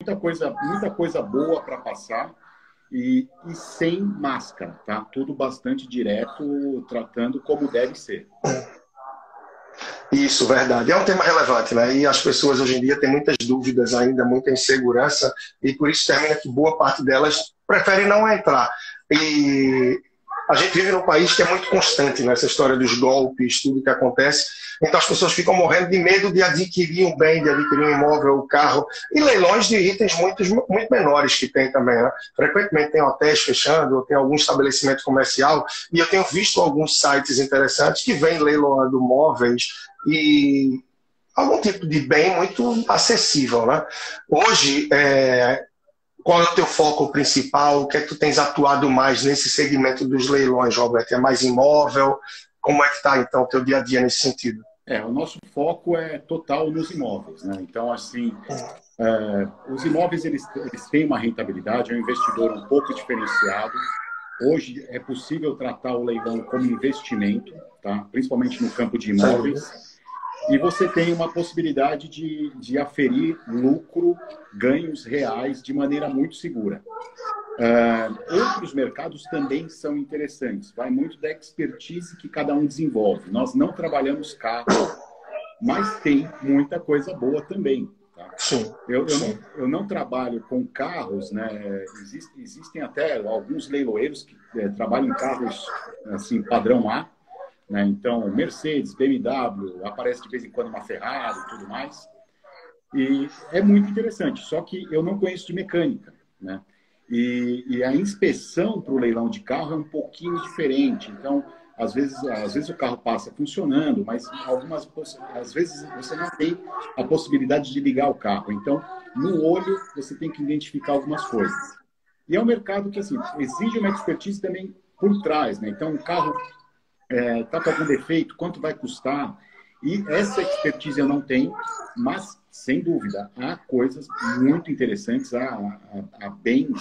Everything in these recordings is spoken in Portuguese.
muita coisa, muita coisa boa para passar e, e, sem máscara, tá? Tudo bastante direto, tratando como deve ser. Isso, verdade. É um tema relevante, né? E as pessoas hoje em dia têm muitas dúvidas ainda, muita insegurança, e por isso termina que boa parte delas prefere não entrar. E a gente vive num país que é muito constante nessa história dos golpes, tudo que acontece. Então as pessoas ficam morrendo de medo de adquirir um bem, de adquirir um imóvel, um carro, e leilões de itens muito, muito menores que tem também. Né? Frequentemente tem hotéis fechando, tem algum estabelecimento comercial, e eu tenho visto alguns sites interessantes que vêm leiloando móveis e algum tipo de bem muito acessível. Né? Hoje, é, qual é o teu foco principal? O que é que tu tens atuado mais nesse segmento dos leilões, Roberto? É mais imóvel? Como é que está, então, o teu dia a dia nesse sentido? É, o nosso foco é total nos imóveis, né? Então, assim, é, os imóveis, eles, eles têm uma rentabilidade, é um investidor um pouco diferenciado. Hoje é possível tratar o leilão como investimento, tá? principalmente no campo de imóveis e você tem uma possibilidade de, de aferir lucro, ganhos reais de maneira muito segura. Uh, outros mercados também são interessantes, vai muito da expertise que cada um desenvolve. Nós não trabalhamos carro, mas tem muita coisa boa também. Tá? Sim, eu, eu, sim. Não, eu não trabalho com carros, né? Existe, existem até alguns leiloeiros que é, trabalham em carros assim padrão A, né? Então, Mercedes, BMW, aparece de vez em quando uma Ferrari e tudo mais. E é muito interessante, só que eu não conheço de mecânica. Né? E, e a inspeção para o leilão de carro é um pouquinho diferente. Então, às vezes, às vezes o carro passa funcionando, mas algumas às vezes você não tem a possibilidade de ligar o carro. Então, no olho você tem que identificar algumas coisas. E é um mercado que assim exige uma expertise também por trás, né? Então, um carro está é, tá com algum defeito, quanto vai custar. E essa expertise eu não tenho, mas, sem dúvida, há coisas muito interessantes, há, há, há bens.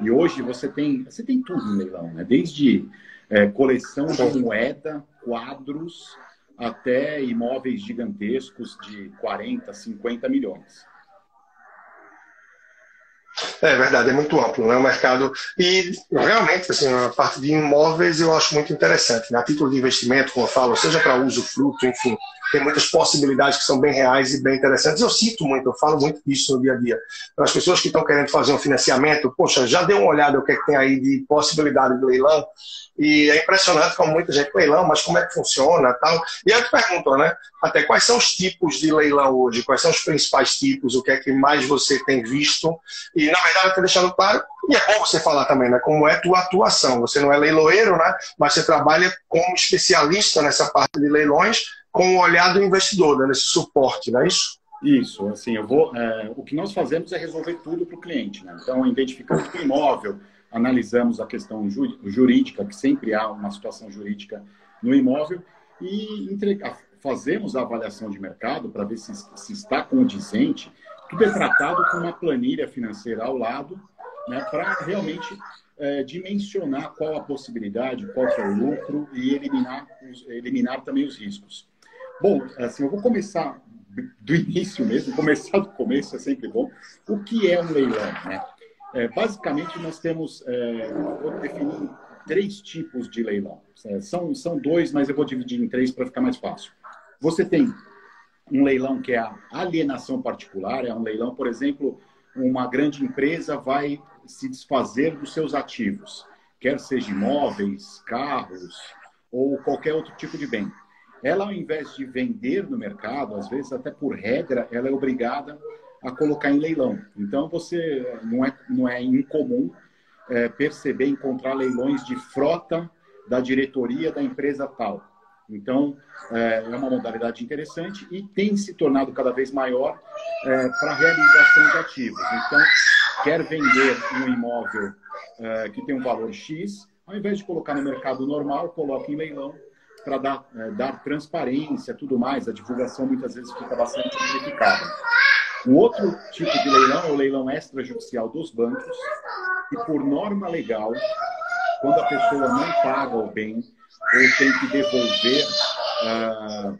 E hoje você tem, você tem tudo no leilão, né? desde é, coleção de moeda, quadros, até imóveis gigantescos de 40, 50 milhões. É verdade, é muito amplo, né? O mercado. E realmente, assim, a parte de imóveis eu acho muito interessante. Né? A título de investimento, como eu falo, seja para uso, fruto, enfim, tem muitas possibilidades que são bem reais e bem interessantes. Eu cito muito, eu falo muito disso no dia a dia. Para as pessoas que estão querendo fazer um financiamento, poxa, já deu uma olhada o que, é que tem aí de possibilidade de leilão. E é impressionante como muita gente leilão, mas como é que funciona tal. E aí tu pergunta, né? Até quais são os tipos de leilão hoje? Quais são os principais tipos? O que é que mais você tem visto? E na verdade, está deixando claro, e é bom você falar também, né? Como é tua atuação. Você não é leiloeiro, né? Mas você trabalha como especialista nessa parte de leilões, com o olhar do investidor, né? nesse suporte, não é isso? Isso, assim, eu vou. É, o que nós fazemos é resolver tudo para o cliente, né? Então, identificamos o imóvel, analisamos a questão jurídica, que sempre há uma situação jurídica no imóvel, e entregar, fazemos a avaliação de mercado para ver se, se, está condizente. Tudo é tratado com uma planilha financeira ao lado, né, para realmente é, dimensionar qual a possibilidade, qual é o lucro e eliminar, eliminar também os riscos. Bom, assim, eu vou começar do início mesmo, começar do começo é sempre bom. O que é um leilão? Né? É, basicamente, nós temos, é, vou definir três tipos de leilão. É, são, são dois, mas eu vou dividir em três para ficar mais fácil. Você tem um leilão que é a alienação particular, é um leilão, por exemplo, uma grande empresa vai se desfazer dos seus ativos, quer seja imóveis, carros ou qualquer outro tipo de bem. Ela, ao invés de vender no mercado, às vezes até por regra, ela é obrigada a colocar em leilão. Então, você não é, não é incomum é, perceber, encontrar leilões de frota da diretoria da empresa tal. Então, é, é uma modalidade interessante e tem se tornado cada vez maior é, para realização de ativos. Então, quer vender um imóvel é, que tem um valor X, ao invés de colocar no mercado normal, coloca em leilão para dar, é, dar transparência, tudo mais. A divulgação muitas vezes fica bastante complicada. O outro tipo de leilão é o leilão extrajudicial dos bancos, e por norma legal, quando a pessoa não paga o bem ou tem que devolver uh,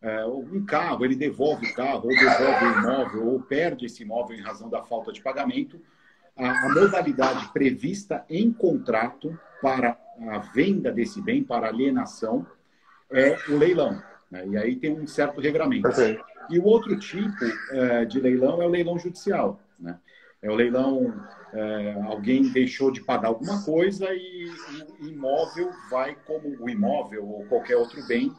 é, um carro, ele devolve o carro, ou devolve o imóvel, ou perde esse imóvel em razão da falta de pagamento, a, a modalidade prevista em contrato para a venda desse bem, para alienação, é o leilão. Né? E aí tem um certo regramento. E o outro tipo é, de leilão é o leilão judicial. Né? É o leilão, é, alguém deixou de pagar alguma coisa e o imóvel vai como o imóvel ou qualquer outro bem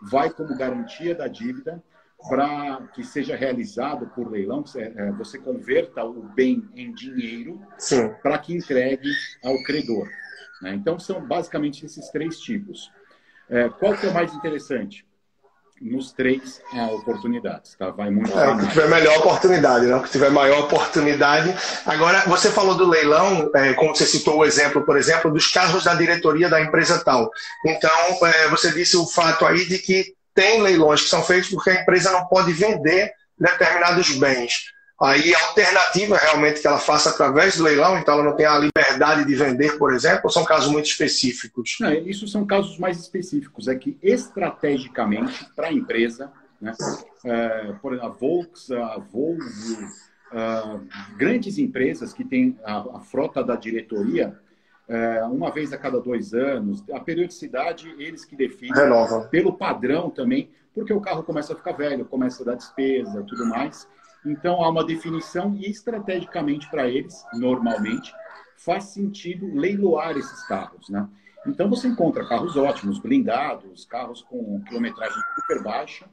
vai como garantia da dívida para que seja realizado por leilão, é, você converta o bem em dinheiro para que entregue ao credor. Né? Então, são basicamente esses três tipos. É, qual que é o mais interessante? Nos três há oportunidades, tá? Vai muito. É, o que tiver melhor oportunidade, não? O que tiver maior oportunidade. Agora, você falou do leilão, é, como você citou o exemplo, por exemplo, dos carros da diretoria da empresa tal. Então, é, você disse o fato aí de que tem leilões que são feitos porque a empresa não pode vender determinados bens. Aí a alternativa realmente que ela faça através do leilão, então ela não tem a liberdade de vender, por exemplo, ou são casos muito específicos? Não, isso são casos mais específicos. É que estrategicamente, para a empresa, né, é, por exemplo, a Volks, a Volvo, uh, grandes empresas que têm a, a frota da diretoria, é, uma vez a cada dois anos. A periodicidade, eles que definem. Renova. Pelo padrão também, porque o carro começa a ficar velho, começa a dar despesa tudo mais. Então, há uma definição e, estrategicamente para eles, normalmente, faz sentido leiloar esses carros, né? Então, você encontra carros ótimos, blindados, carros com quilometragem super baixa,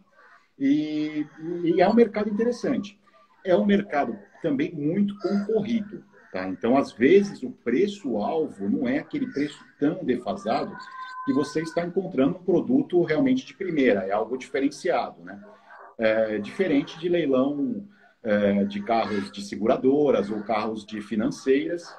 e, e é um mercado interessante. É um mercado também muito concorrido. Tá? Então, às vezes, o preço-alvo não é aquele preço tão defasado que você está encontrando um produto realmente de primeira, é algo diferenciado. Né? É, diferente de leilão é, de carros de seguradoras ou carros de financeiras,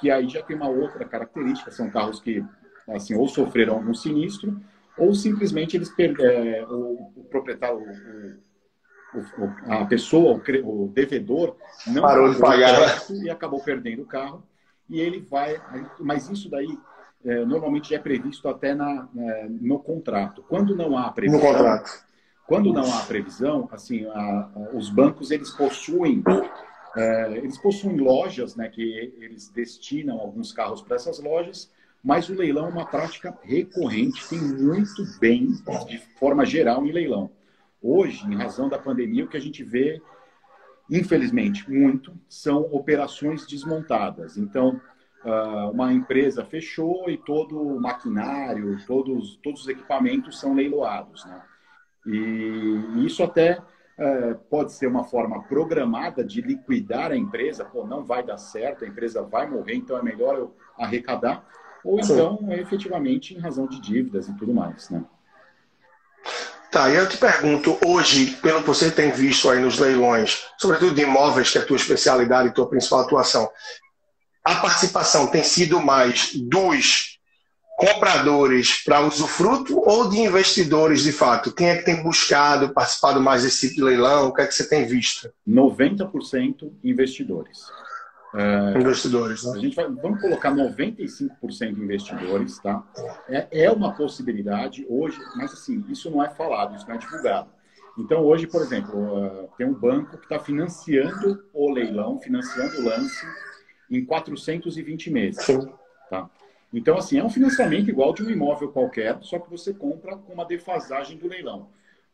que aí já tem uma outra característica, são carros que assim, ou sofreram algum sinistro, ou simplesmente eles é, o, o proprietário, o, a pessoa, o, devedor, não parou de pagar e acabou perdendo o carro. E ele vai. Mas isso daí é, normalmente já é previsto até na, é, no contrato. Quando não há previsão. No contrato. Quando não há previsão, assim, a, a, os bancos eles possuem é, eles possuem lojas, né, que eles destinam alguns carros para essas lojas, mas o leilão é uma prática recorrente, tem muito bem de forma geral em leilão. Hoje, em razão da pandemia, o que a gente vê, infelizmente, muito, são operações desmontadas. Então, ah, uma empresa fechou e todo o maquinário, todos, todos os equipamentos são leiloados. Né? E isso até eh, pode ser uma forma programada de liquidar a empresa, pô, não vai dar certo, a empresa vai morrer, então é melhor eu arrecadar, ou então, Sim. efetivamente, em razão de dívidas e tudo mais. Né? Tá, e eu te pergunto, hoje, pelo que você tem visto aí nos leilões, sobretudo de imóveis, que é a tua especialidade e tua principal atuação, a participação tem sido mais dos compradores para usufruto ou de investidores de fato? Quem é que tem buscado, participado mais desse tipo de leilão? O que é que você tem visto? 90% investidores. É, investidores, né? A gente vai, vamos colocar 95% investidores, tá? É, é uma possibilidade hoje, mas assim, isso não é falado, isso não é divulgado. Então, hoje, por exemplo, uh, tem um banco que está financiando o leilão, financiando o lance em 420 meses. Sim. Tá? Então, assim, é um financiamento igual de um imóvel qualquer, só que você compra com uma defasagem do leilão.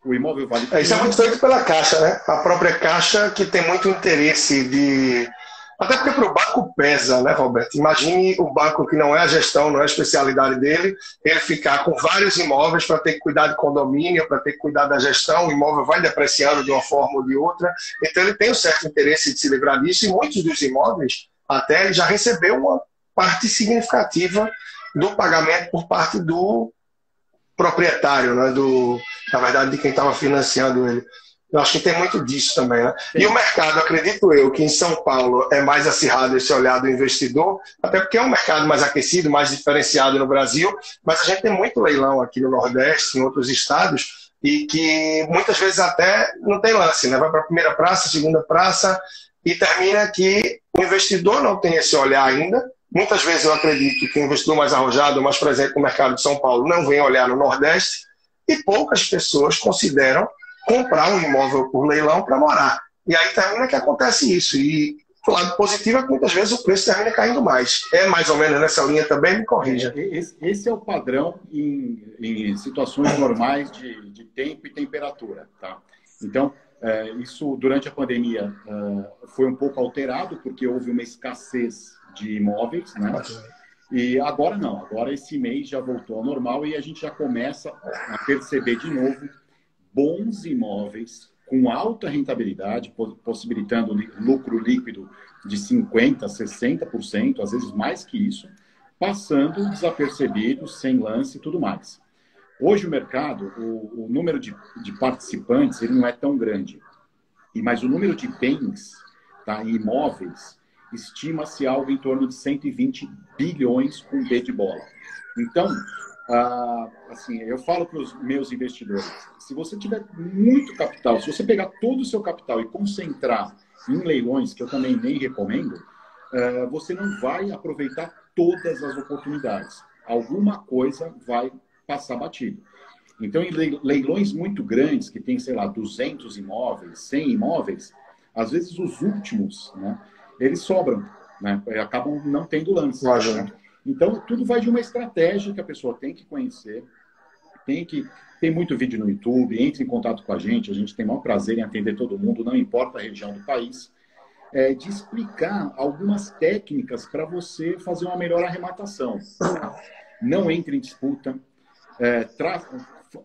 O imóvel vale. É, isso é muito feito pela Caixa, né? A própria Caixa que tem muito interesse de até porque para o banco pesa, né, Roberto? Imagine o banco que não é a gestão, não é a especialidade dele, ele ficar com vários imóveis para ter que cuidar de condomínio, para ter que cuidar da gestão, o imóvel vai depreciando de uma forma ou de outra. Então ele tem um certo interesse de se livrar disso, e muitos dos imóveis até ele já recebeu uma parte significativa do pagamento por parte do proprietário, né, do, na verdade, de quem estava financiando ele. Eu acho que tem muito disso também, né? E o mercado, acredito eu, que em São Paulo é mais acirrado esse olhar do investidor, até porque é um mercado mais aquecido, mais diferenciado no Brasil, mas a gente tem muito leilão aqui no Nordeste, em outros estados, e que muitas vezes até não tem lance, né? Vai para a primeira praça, segunda praça, e termina que o investidor não tem esse olhar ainda. Muitas vezes eu acredito que o investidor mais arrojado, mais presente no mercado de São Paulo, não vem olhar no Nordeste, e poucas pessoas consideram comprar um imóvel por leilão para morar. E aí termina que acontece isso. E o lado positivo é que muitas vezes o preço termina caindo mais. É mais ou menos nessa linha também, me corrija. É, esse, esse é o padrão em, em situações normais de, de, tempo e temperatura. Tá? Então, é, isso durante a pandemia é, foi um pouco alterado, porque houve uma escassez de imóveis, né? E agora não, agora esse mês já voltou ao normal e a gente já começa a perceber de novo bons imóveis com alta rentabilidade, possibilitando lucro líquido de 50%, 60%, às vezes mais que isso, passando desapercebido, sem lance e tudo mais. Hoje o mercado, o, o número de, de, participantes, ele não é tão grande, e mas o número de bens, tá, imóveis, estima-se algo em torno de 120 bilhões com B de bola. Então, ah, assim, eu falo para os meus investidores, se você tiver muito capital, se você pegar todo o seu capital e concentrar em leilões, que eu também nem recomendo, ah, você não vai aproveitar todas as oportunidades. Alguma coisa vai passar batido. Então, em leilões muito grandes, que tem, sei lá, 200 imóveis, 100 imóveis, às vezes os últimos, né, eles sobram, né, acabam não tendo lance. Né? Então, tudo vai de uma estratégia que a pessoa tem que conhecer, tem que. Tem muito vídeo no YouTube, entre em contato com a gente, a gente tem o maior prazer em atender todo mundo, não importa a região do país, é, de explicar algumas técnicas para você fazer uma melhor arrematação. Não entre em disputa, é, tra...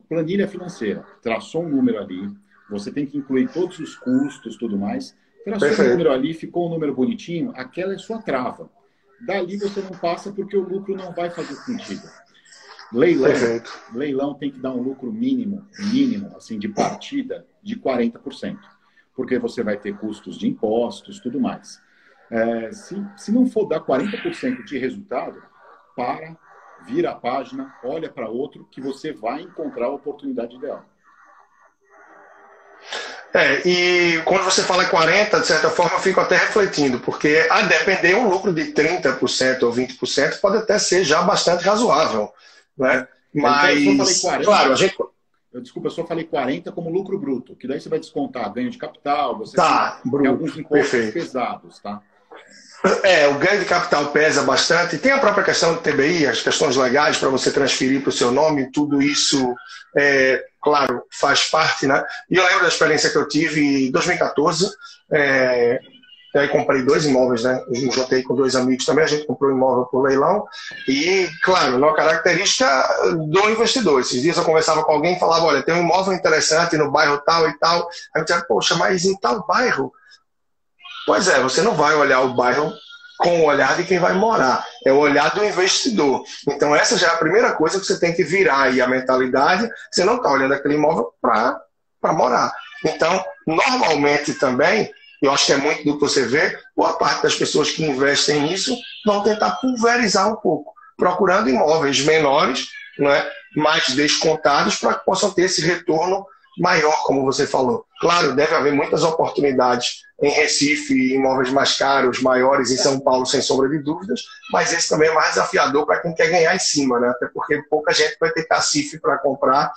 planilha financeira, traçou um número ali, você tem que incluir todos os custos, tudo mais. Traçou Perfeito. um número ali, ficou um número bonitinho, aquela é sua trava. Dali você não passa porque o lucro não vai fazer sentido. Leilão, leilão tem que dar um lucro mínimo, mínimo, assim, de partida de 40%, porque você vai ter custos de impostos, tudo mais. É, se, se não for dar 40% de resultado, para, vira a página, olha para outro, que você vai encontrar a oportunidade ideal. É, e quando você fala 40%, de certa forma, eu fico até refletindo, porque a depender um lucro de 30% ou 20% pode até ser já bastante razoável. Né? Mas, então, eu falei 40, claro, a gente... Eu, desculpa, eu só falei 40 como lucro bruto, que daí você vai descontar ganho de capital, você tá, tem, bruto, alguns impostos perfeito. pesados, tá? É, o ganho de capital pesa bastante. Tem a própria questão do TBI, as questões legais para você transferir para o seu nome, tudo isso, é, claro, faz parte, né? E eu lembro da experiência que eu tive em 2014. É, aí comprei dois imóveis, né? Eu juntei com dois amigos também, a gente comprou um imóvel por leilão. E, claro, uma característica do investidor. Esses dias eu conversava com alguém e falava: olha, tem um imóvel interessante no bairro tal e tal. Aí eu dizia, poxa, mas em tal bairro Pois é, você não vai olhar o bairro com o olhar de quem vai morar, é o olhar do investidor. Então, essa já é a primeira coisa que você tem que virar aí a mentalidade. Você não está olhando aquele imóvel para morar. Então, normalmente também, eu acho que é muito do que você vê, boa parte das pessoas que investem nisso vão tentar pulverizar um pouco, procurando imóveis menores, não é? mais descontados, para que possam ter esse retorno maior, como você falou. Claro, deve haver muitas oportunidades em Recife, imóveis mais caros, maiores em São Paulo, sem sombra de dúvidas, mas esse também é mais desafiador para quem quer ganhar em cima, né? Até porque pouca gente vai ter cacife para comprar.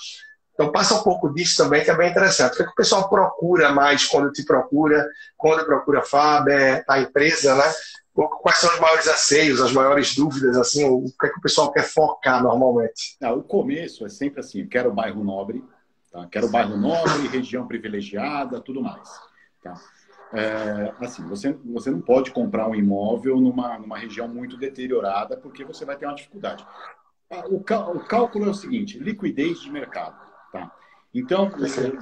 Então passa um pouco disso também, que é bem interessante. O que, é o pessoal procura mais quando te procura, quando procura é a empresa, né? Quais são os maiores anseios, as maiores dúvidas, assim, o que é que o pessoal quer focar normalmente? Ah, o começo é sempre assim, quero bairro nobre, tá? quero bairro nobre, região privilegiada, tudo mais. Tá? É, assim, você, você não pode comprar um imóvel numa, numa região muito deteriorada porque você vai ter uma dificuldade. Ah, o, o cálculo é o seguinte, liquidez de mercado. Tá? Então,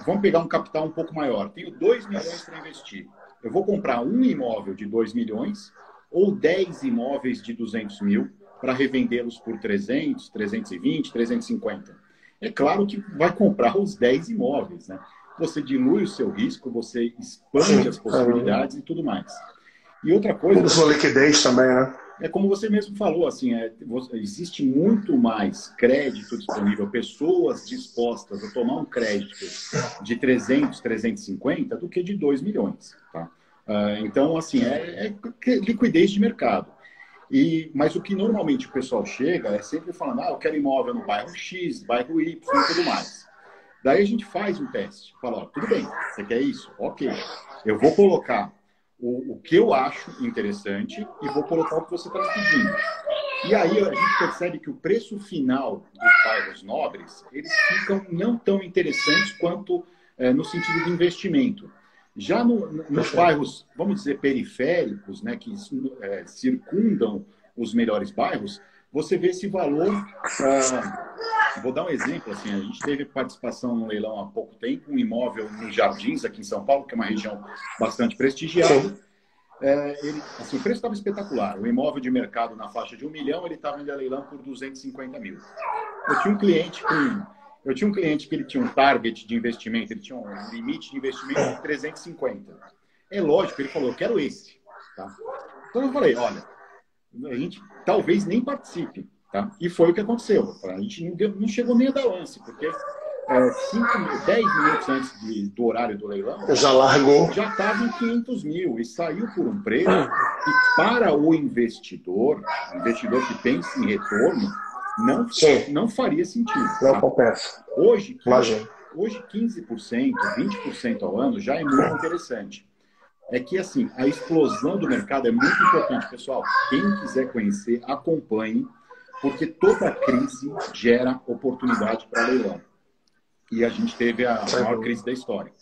vamos pegar um capital um pouco maior. Tenho 2 milhões para investir. Eu vou comprar um imóvel de 2 milhões ou 10 imóveis de 200 mil para revendê-los por 300, 320, 350. É claro que vai comprar os 10 imóveis, né? você dilui o seu risco, você expande as possibilidades e tudo mais. E outra coisa. A sua liquidez também, né? É como você mesmo falou, assim, é, existe muito mais crédito disponível, pessoas dispostas a tomar um crédito de 300, 350 do que de 2 milhões. Tá? Uh, então, assim, é, é, liquidez de mercado. E, mas o que normalmente o pessoal chega é sempre falando, ah, eu quero imóvel no bairro X, bairro Y e tudo mais. Daí a gente faz um teste. Fala, ó, tudo bem, você quer isso? Ok. Eu vou colocar o, o que eu acho interessante e vou colocar o que você está pedindo. E aí a gente percebe que o preço final dos bairros nobres, eles ficam não tão interessantes quanto é, no sentido de investimento. Já no, nos bairros, vamos dizer, periféricos, né, que é, circundam os melhores bairros, você vê esse valor. Uh, vou dar um exemplo. Assim, a gente teve participação no leilão há pouco tempo, um imóvel nos Jardins, aqui em São Paulo, que é uma região bastante prestigiada. É, ele, assim, o preço estava espetacular. O imóvel de mercado na faixa de um milhão, ele estava em leilão por 250 mil. Eu tinha um cliente com eu tinha um cliente que ele tinha um target de investimento, ele tinha um limite de investimento de 350. É lógico, ele falou, eu quero esse. Tá? Então eu falei, olha, a gente talvez nem participe. Tá? E foi o que aconteceu. A gente não, deu, não chegou nem a dar lance, porque é, cinco, 10 minutos antes de, do horário do leilão, já largou. Já estava em 500 mil e saiu por um preço que, para o investidor, investidor que pensa em retorno, não, não faria sentido. Não tá? compensa. Hoje, hoje 15%, 20% ao ano já é muito interessante. É que, assim, a explosão do mercado é muito importante. Pessoal, quem quiser conhecer, acompanhe, porque toda crise gera oportunidade para leilão. E a gente teve a maior crise da história.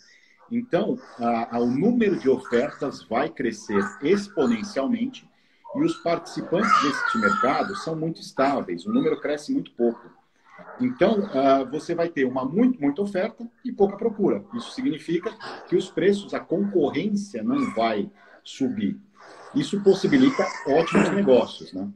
Então, a, a, o número de ofertas vai crescer exponencialmente e os participantes deste mercado são muito estáveis, o número cresce muito pouco. Então, uh, você vai ter uma muito, muita oferta e pouca procura. Isso significa que os preços, a concorrência não vai subir. Isso possibilita ótimos negócios, né?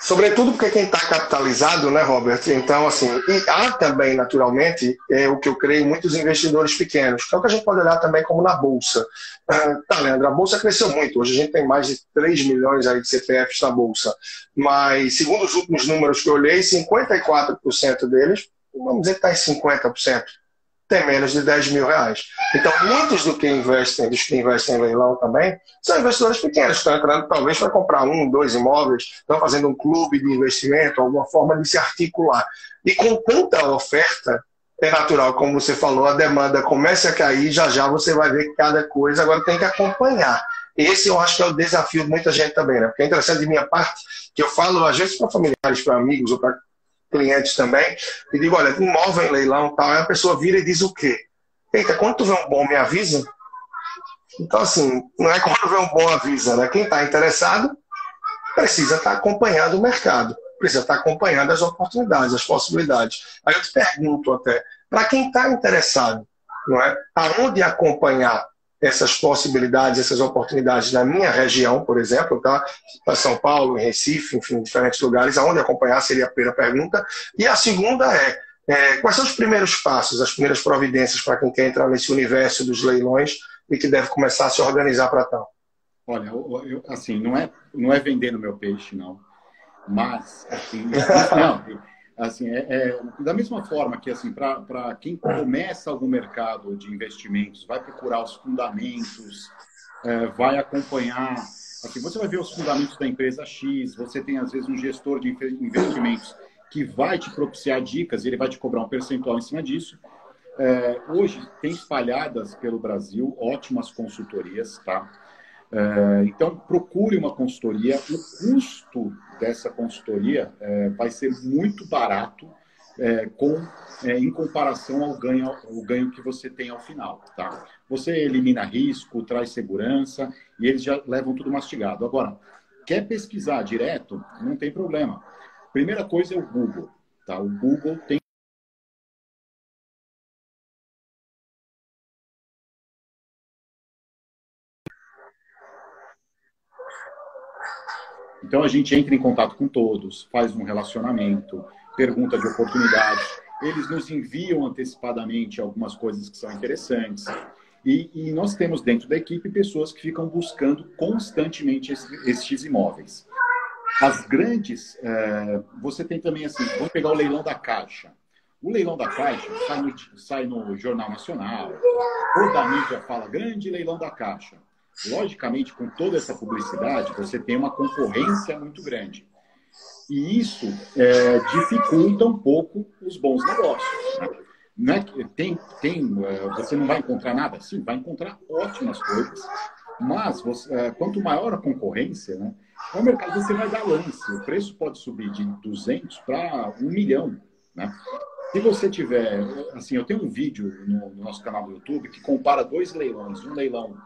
Sobretudo porque quem está capitalizado, né, Robert? Então, assim, e há também, naturalmente, é o que eu creio, muitos investidores pequenos, que é o que a gente pode olhar também como na Bolsa. Ah, tá, Leandro, a Bolsa cresceu muito. Hoje a gente tem mais de 3 milhões aí de CPFs na Bolsa. Mas, segundo os últimos números que eu olhei, 54% deles, vamos dizer que está em 50%, tem menos de 10 mil reais. Então, muitos do que investem, dos que investem em leilão também, são investidores pequenos, estão entrando talvez para comprar um, dois imóveis, estão fazendo um clube de investimento, alguma forma de se articular. E com tanta oferta, é natural, como você falou, a demanda começa a cair, já já você vai ver cada coisa, agora tem que acompanhar. Esse eu acho que é o desafio de muita gente também, né? Porque é interessante de minha parte, que eu falo às vezes para familiares, para amigos ou para clientes também, e digo, olha, imóvel em leilão tal, aí a pessoa vira e diz o quê? Eita, quando tu vê um bom, me avisa. Então, assim, não é quando vê um bom avisa, né? Quem está interessado precisa estar tá acompanhando o mercado, precisa estar tá acompanhando as oportunidades, as possibilidades. Aí eu te pergunto até, para quem está interessado, não é? Aonde acompanhar essas possibilidades, essas oportunidades na minha região, por exemplo, tá? São Paulo, em Recife, enfim, diferentes lugares, aonde acompanhar seria a primeira pergunta. E a segunda é, é quais são os primeiros passos, as primeiras providências para quem quer entrar nesse universo dos leilões e que deve começar a se organizar para tal? Olha, eu, assim, não é, não é vender no meu peixe, não. Mas, assim, não, assim, é, é, da mesma forma que assim para quem começa algum mercado de investimentos vai procurar os fundamentos é, vai acompanhar assim você vai ver os fundamentos da empresa X você tem às vezes um gestor de investimentos que vai te propiciar dicas ele vai te cobrar um percentual em cima disso. É, hoje tem espalhadas pelo Brasil ótimas consultorias tá? É, então procure uma consultoria. O custo dessa consultoria é, vai ser muito barato é, com, é, em comparação ao ganho, ao ganho que você tem ao final. Tá? Você elimina risco, traz segurança e eles já levam tudo mastigado. Agora, quer pesquisar direto? Não tem problema. Primeira coisa é o Google. Tá? O Google tem Então a gente entra em contato com todos, faz um relacionamento, pergunta de oportunidades. Eles nos enviam antecipadamente algumas coisas que são interessantes. E, e nós temos dentro da equipe pessoas que ficam buscando constantemente esses imóveis. As grandes, é, você tem também assim, vamos pegar o leilão da Caixa. O leilão da Caixa sai no, sai no Jornal Nacional, toda a mídia fala grande leilão da Caixa. Logicamente, com toda essa publicidade, você tem uma concorrência muito grande. E isso é, dificulta um pouco os bons negócios. Né? Não é que tem, tem, uh, você não vai encontrar nada? Sim, vai encontrar ótimas coisas, mas você, uh, quanto maior a concorrência, né, no mercado você vai dar lance. O preço pode subir de 200 para 1 milhão. Né? Se você tiver, assim, eu tenho um vídeo no, no, nosso canal do YouTube que compara dois leilões, um leilão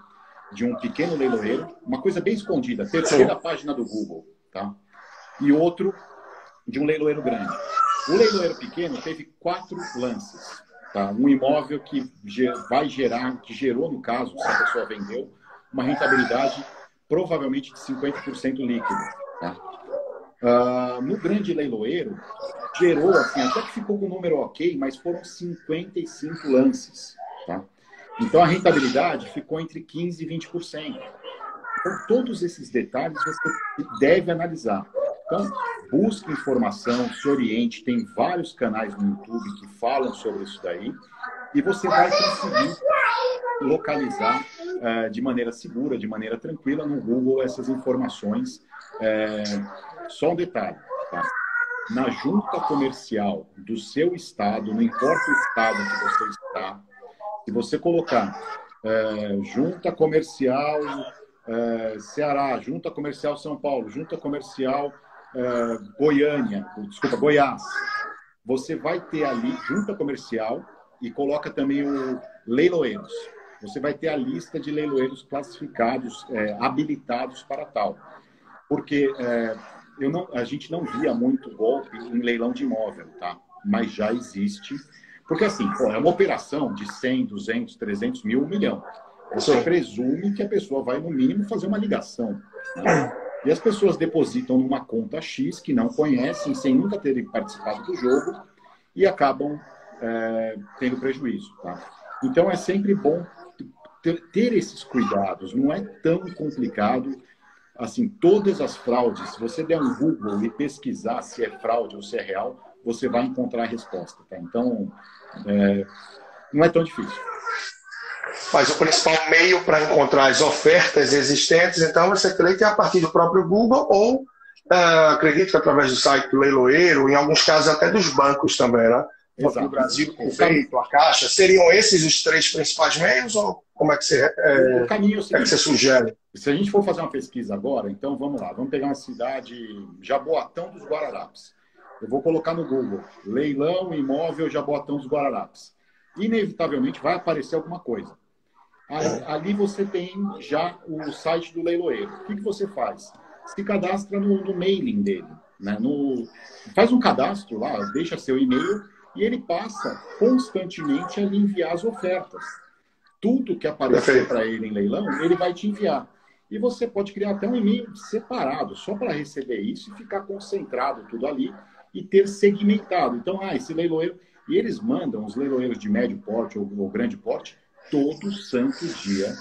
de um pequeno leiloeiro, uma coisa bem escondida, terceira Sim. página do Google, tá? E outro de um leiloeiro grande. O leiloeiro pequeno teve quatro lances, tá? Um imóvel que vai gerar, que gerou no caso, se a pessoa vendeu, uma rentabilidade provavelmente de 50% líquido, tá? Uh, no grande leiloeiro, gerou, assim, até que ficou com o número ok, mas foram 55 lances. Tá? Então a rentabilidade ficou entre 15% e 20%. Então, todos esses detalhes você deve analisar. Então, busque informação, se oriente, tem vários canais no YouTube que falam sobre isso daí, e você vai conseguir localizar uh, de maneira segura, de maneira tranquila no Google essas informações. Uh, só um detalhe, tá? na junta comercial do seu estado, não importa o estado que você está, se você colocar é, junta comercial é, Ceará, junta comercial São Paulo, junta comercial é, Goiânia, desculpa, Goiás, você vai ter ali junta comercial e coloca também o leiloeiros. Você vai ter a lista de leiloeiros classificados, é, habilitados para tal. Porque é, eu não, a gente não via muito golpe em leilão de imóvel, tá? Mas já existe. Porque, assim, pô, é uma operação de 100, 200, 300 mil, um milhão. Você presume que a pessoa vai, no mínimo, fazer uma ligação. Né? E as pessoas depositam numa conta X que não conhecem, sem nunca terem participado do jogo, e acabam é, tendo prejuízo. Tá? Então, é sempre bom ter, ter esses cuidados. Não é tão complicado assim, todas as fraudes, se você der um Google e pesquisar se é fraude ou se é real, você vai encontrar a resposta, tá? Então, é, não é tão difícil. Mas o principal meio para encontrar as ofertas existentes, então, você crê que é a partir do próprio Google ou uh, acredito que através do site do leiloeiro, em alguns casos até dos bancos também, né? Exato. No Brasil, o Feito, a Caixa, seriam esses os três principais meios ou como é que você, é, o caminho é, o seguinte, é que você sugere? Se a gente for fazer uma pesquisa agora, então vamos lá, vamos pegar uma cidade, Jaboatão dos Guararapes. Eu vou colocar no Google, leilão imóvel Jaboatão dos Guararapes. Inevitavelmente vai aparecer alguma coisa. Ali, ali você tem já o site do leiloeiro. O que, que você faz? Se cadastra no, no mailing dele. Né? No, faz um cadastro lá, deixa seu e-mail e ele passa constantemente a lhe enviar as ofertas tudo que aparecer para ele em leilão, ele vai te enviar. E você pode criar até um e-mail separado, só para receber isso e ficar concentrado tudo ali e ter segmentado. Então, ah, esse leiloeiro. E eles mandam, os leiloeiros de médio porte ou, ou grande porte, todo santo dia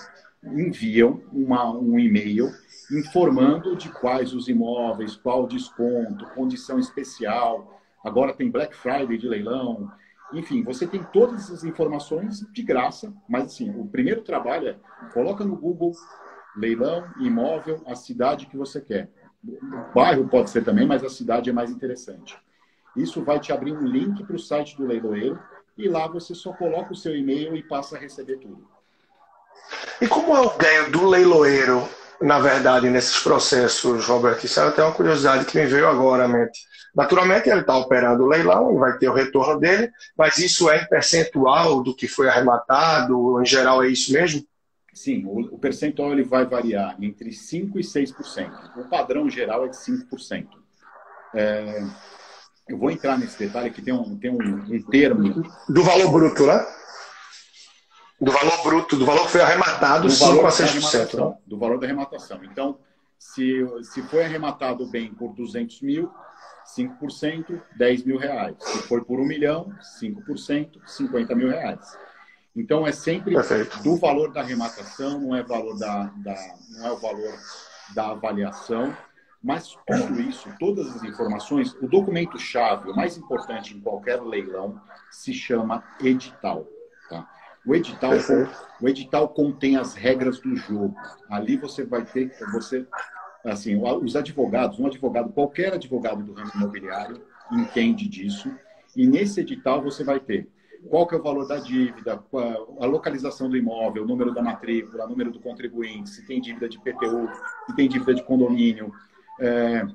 enviam uma, um e-mail informando de quais os imóveis, qual desconto, condição especial. Agora tem Black Friday de leilão, enfim, você tem todas essas informações de graça, mas assim, o primeiro trabalho é coloca no Google leilão, imóvel, a cidade que você quer. O bairro pode ser também, mas a cidade é mais interessante. Isso vai te abrir um link para o site do leiloeiro e lá você só coloca o seu e-mail e passa a receber tudo. E como é o ganho do leiloeiro, na verdade, nesses processos, Roberto? Isso é até uma curiosidade que me veio agora à mente. Naturalmente, ele está operando o leilão e vai ter o retorno dele, mas isso é em percentual do que foi arrematado? Em geral, é isso mesmo? Sim, o, percentual ele vai variar entre 5% e 6%. O padrão geral é de 5%. É, eu vou entrar nesse detalhe que tem um, tem um, um termo. Do valor bruto, né? Do valor bruto, do valor que foi arrematado, do 5 a 6%. Né? Do valor da arrematação. Então, se, se foi arrematado bem por 200 mil, 5%, 10 mil reais. Se for por um milhão, 5%, 50 mil reais. Então é sempre Perfeito. do valor da arrematação, não é valor da, da, não é o valor da avaliação, mas tudo isso, todas as informações, o documento chave, o mais importante em qualquer leilão, se chama edital. Tá? O edital, o edital contém as regras do jogo. Ali você vai ter, você assim, os advogados, um advogado, qualquer advogado do ramo imobiliário entende disso. E nesse edital você vai ter qual que é o valor da dívida, a localização do imóvel, o número da matrícula, o número do contribuinte, se tem dívida de PTU, se tem dívida de condomínio, é,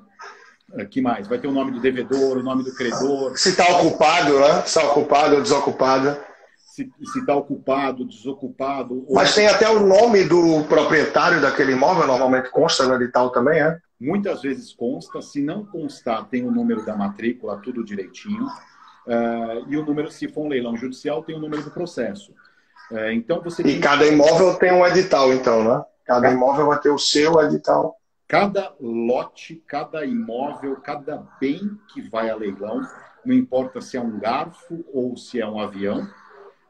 é, que mais? Vai ter o nome do devedor, o nome do credor. Se está ocupado, né? Se está ocupado ou desocupado. Se está ocupado, desocupado. Mas tem até o nome do proprietário daquele imóvel, normalmente consta no edital também, é? Muitas vezes consta. Se não constar, tem o número da matrícula, tudo direitinho. Uh, e o número, se for um leilão judicial, tem o número do processo. Uh, então você. E cada imóvel tem um edital, então, né? Cada imóvel vai ter o seu edital. Cada lote, cada imóvel, cada bem que vai a leilão, não importa se é um garfo ou se é um avião,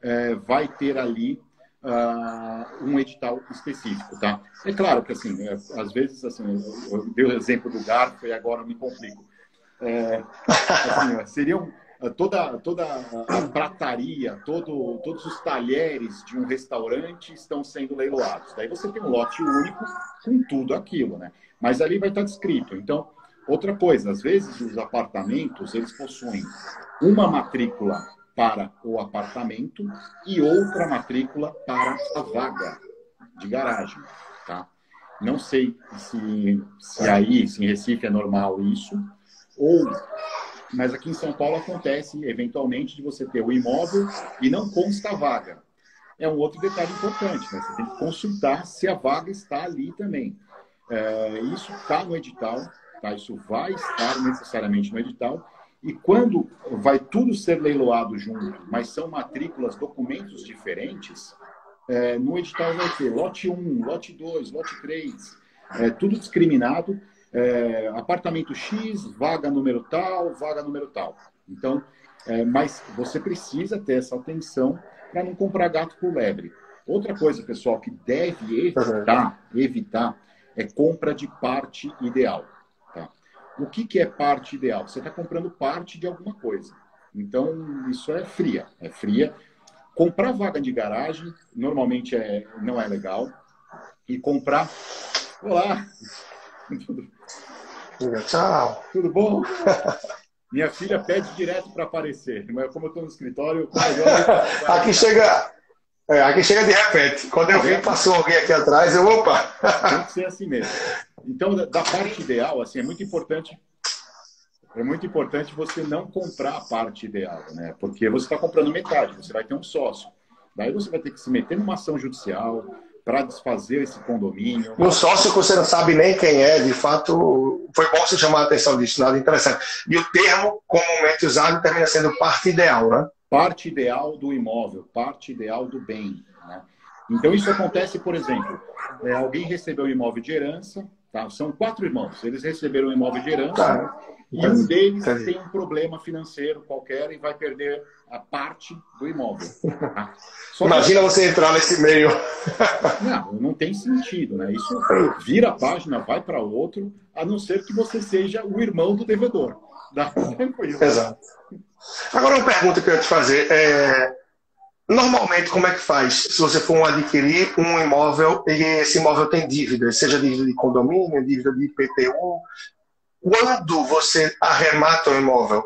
é, vai ter ali uh, um edital específico, tá? É claro que, assim, é, às vezes, assim, eu, eu dei o exemplo do garfo e agora me complico. É, assim, seriam toda, toda a prataria, todo, todos os talheres de um restaurante estão sendo leiloados. Daí você tem um lote único com tudo aquilo, né? Mas ali vai estar descrito. Então, outra coisa, às vezes os apartamentos, eles possuem uma matrícula para o apartamento e outra matrícula para a vaga de garagem, tá? Não sei se, se aí, se em Recife é normal isso, ou mas aqui em São Paulo acontece, eventualmente, de você ter o imóvel e não consta a vaga. É um outro detalhe importante, né? Você tem que consultar se a vaga está ali também. É, isso está no edital, tá? Isso vai estar necessariamente no edital. E quando vai tudo ser leiloado junto, mas são matrículas, documentos diferentes, é, no edital vai ter lote 1, lote 2, lote 3, é, tudo discriminado é, apartamento X, vaga número tal, vaga número tal. Então, é, mas você precisa ter essa atenção para não comprar gato por lebre. Outra coisa, pessoal, que deve evitar, evitar é compra de parte ideal. Tá? O que, que é parte ideal? Você está comprando parte de alguma coisa. Então, isso é fria. É fria. Comprar vaga de garagem, normalmente é, não é legal. E comprar. Olá! Tchau. Tudo bom? Minha filha pede direto para aparecer, mas como eu estou no escritório, aqui chega, é, aqui chega de repente. Quando eu vi passou alguém aqui atrás, eu opa. Tem que ser assim mesmo. Então, da parte ideal, assim, é muito importante. É muito importante você não comprar a parte ideal, né? Porque você está comprando metade, você vai ter um sócio. Daí você vai ter que se meter numa ação judicial, para desfazer esse condomínio. Um sócio que você não sabe nem quem é, de fato, foi bom você chamar a atenção disso, nada interessante. E o termo comumente usado termina sendo parte ideal, né? Parte ideal do imóvel, parte ideal do bem. Né? Então, isso acontece, por exemplo, é, alguém recebeu um imóvel de herança, tá? são quatro irmãos, eles receberam um imóvel de herança tá. e um deles tem um problema financeiro qualquer e vai perder a parte do imóvel. Tá? Imagina que... você entrar nesse meio. Não, não tem sentido, né? Isso vira a página, vai para outro, a não ser que você seja o irmão do devedor. Dá tranquilo. Exato. Agora uma pergunta que eu ia te fazer é normalmente como é que faz se você for adquirir um imóvel e esse imóvel tem dívida, seja dívida de condomínio, dívida de IPTU, quando você arremata o imóvel,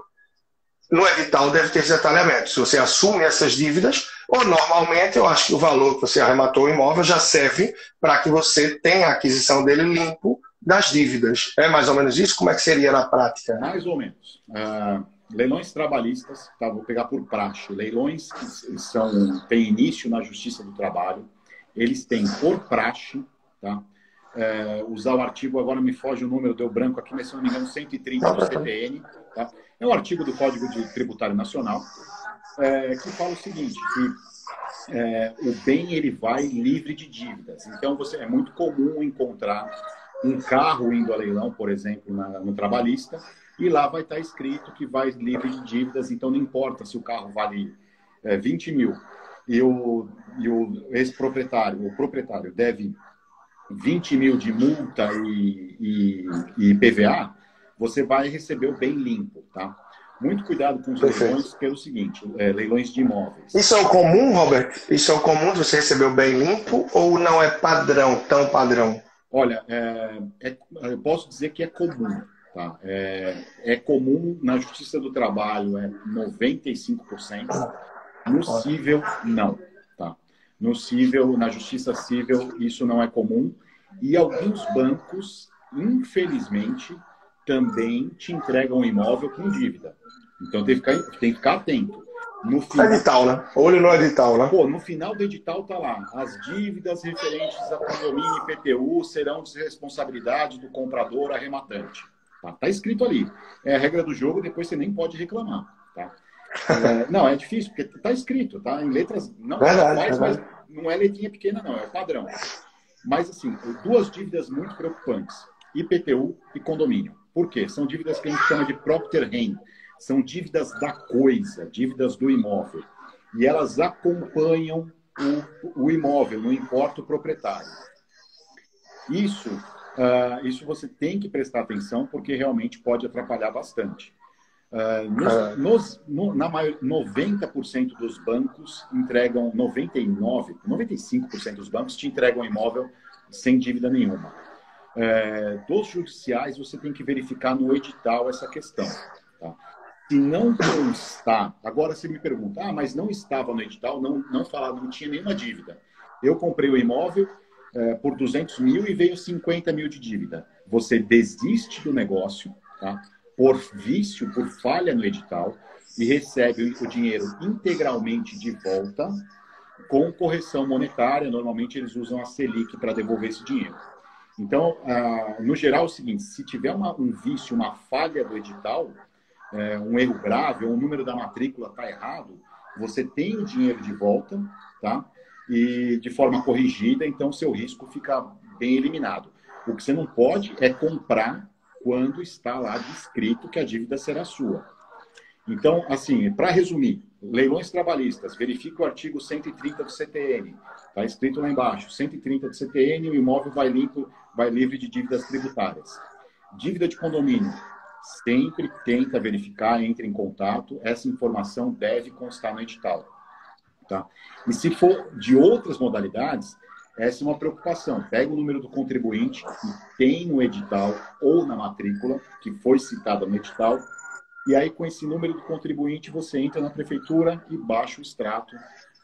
no edital deve ter esse detalhamento. Se você assume essas dívidas, ou normalmente eu acho que o valor que você arrematou o imóvel já serve para que você tenha a aquisição dele limpo das dívidas. É mais ou menos isso? Como é que seria na prática? Mais ou menos. Uh, leilões trabalhistas, tá? vou pegar por praxe. Leilões que são, têm início na Justiça do Trabalho, eles têm por praxe, tá? É, usar o artigo, agora me foge o número, deu branco aqui, mas se não me engano, 130 do CTN, tá? É um artigo do Código de Tributário Nacional é, que fala o seguinte, que é, o bem ele vai livre de dívidas. Então, você é muito comum encontrar um carro indo a leilão, por exemplo, na, no trabalhista, e lá vai estar escrito que vai livre de dívidas, então não importa se o carro vale é, 20 mil e o, e o ex-proprietário, o proprietário deve 20 mil de multa e, e, e PVA, você vai receber o bem limpo, tá? Muito cuidado com os Perfeito. leilões pelo seguinte, é, leilões de imóveis. Isso é o comum, Robert? Isso é o comum de você receber o bem limpo ou não é padrão, tão padrão? Olha, é, é, eu posso dizer que é comum. Tá? É, é comum na Justiça do Trabalho, é 95%. No cível, não. Tá? No cível, na justiça civil, isso não é comum. E alguns bancos, infelizmente, também te entregam um imóvel com dívida. Então tem que ficar, tem que ficar atento. No final, edital, né? Olho no edital, né? Pô, no final do edital tá lá. As dívidas referentes a condomínio e PTU serão de responsabilidade do comprador arrematante. Tá, tá escrito ali. É a regra do jogo, depois você nem pode reclamar. Tá? É, não, é difícil, porque tá escrito, tá? Em letras não verdade, mais, verdade. mas não é letrinha pequena, não, é o padrão. Mas, assim, duas dívidas muito preocupantes: IPTU e condomínio. Por quê? São dívidas que a gente chama de Propter-Rem. São dívidas da coisa, dívidas do imóvel. E elas acompanham o, o imóvel, não importa o proprietário. Isso, uh, isso você tem que prestar atenção, porque realmente pode atrapalhar bastante. Uh, nos, ah. nos, no, na maior, 90% dos bancos entregam, 99%, 95% dos bancos te entregam imóvel sem dívida nenhuma. Uh, dos judiciais, você tem que verificar no edital essa questão. Tá? Se não constar, agora você me pergunta, ah, mas não estava no edital, não, não falava, não tinha nenhuma dívida. Eu comprei o imóvel uh, por 200 mil e veio 50 mil de dívida. Você desiste do negócio, tá? por vício, por falha no edital, e recebe o dinheiro integralmente de volta com correção monetária. Normalmente eles usam a Selic para devolver esse dinheiro. Então, ah, no geral, é o seguinte: se tiver uma, um vício, uma falha do edital, é, um erro grave, ou o número da matrícula está errado, você tem o dinheiro de volta, tá? E de forma corrigida, então seu risco fica bem eliminado. O que você não pode é comprar quando está lá descrito que a dívida será sua. Então, assim, para resumir, leilões trabalhistas, verifique o artigo 130 do CTN. Está escrito lá embaixo, 130 do CTN, o imóvel vai, limpo, vai livre de dívidas tributárias. Dívida de condomínio, sempre tenta verificar, entre em contato, essa informação deve constar no edital. Tá? E se for de outras modalidades, essa é uma preocupação. Pega o número do contribuinte que tem no edital ou na matrícula, que foi citada no edital, e aí com esse número do contribuinte você entra na prefeitura e baixa o extrato.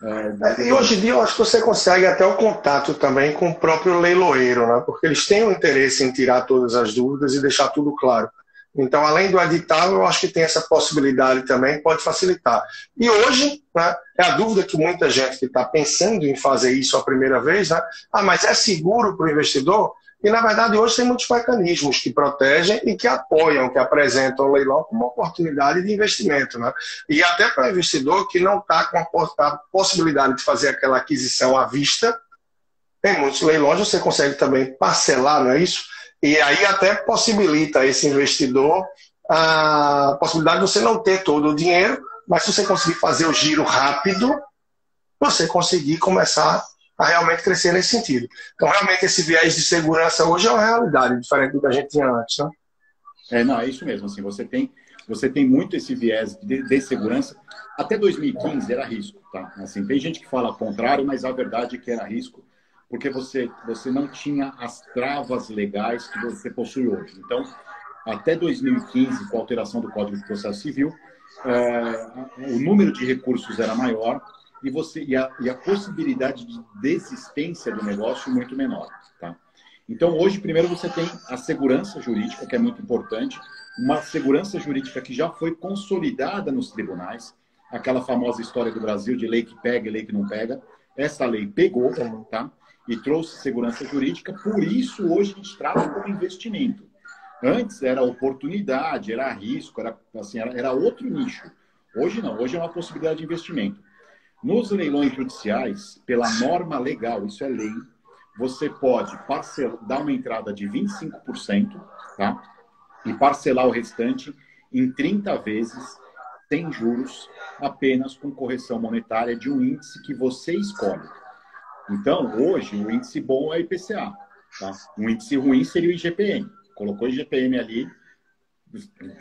É, e hoje em dia eu acho que você consegue até o contato também com o próprio leiloeiro, né? porque eles têm o interesse em tirar todas as dúvidas e deixar tudo claro. Então, além do edital, eu acho que tem essa possibilidade também, pode facilitar. E hoje, né, é a dúvida que muita gente que está pensando em fazer isso a primeira vez, né, ah, mas é seguro para o investidor? E, na verdade, hoje tem muitos mecanismos que protegem e que apoiam, que apresentam o leilão como oportunidade de investimento. Né? E até para o investidor que não está com a possibilidade de fazer aquela aquisição à vista, tem muitos leilões, você consegue também parcelar, não é isso? E aí até possibilita esse investidor a possibilidade de você não ter todo o dinheiro, mas se você conseguir fazer o giro rápido, você conseguir começar a realmente crescer nesse sentido. Então, realmente, esse viés de segurança hoje é uma realidade, diferente do que a gente tinha antes. Né? É, não, é isso mesmo. Assim, você, tem, você tem muito esse viés de, de segurança. Até 2015 era risco. Tá? Assim, tem gente que fala contrário, mas a verdade é que era risco porque você, você não tinha as travas legais que você possui hoje. Então, até 2015, com a alteração do Código de Processo Civil, é, o número de recursos era maior e, você, e, a, e a possibilidade de desistência do negócio muito menor. Tá? Então, hoje, primeiro, você tem a segurança jurídica, que é muito importante, uma segurança jurídica que já foi consolidada nos tribunais, aquela famosa história do Brasil de lei que pega e lei que não pega. Essa lei pegou, tá? e trouxe segurança jurídica, por isso hoje a gente trata como investimento. Antes era oportunidade, era risco, era, assim, era, era outro nicho. Hoje não, hoje é uma possibilidade de investimento. Nos leilões judiciais, pela norma legal, isso é lei, você pode parcelar, dar uma entrada de 25%, tá? E parcelar o restante em 30 vezes, sem juros, apenas com correção monetária de um índice que você escolhe. Então, hoje, o índice bom é IPCA. Tá? Um índice ruim seria o IGPM. Colocou o IGPM ali,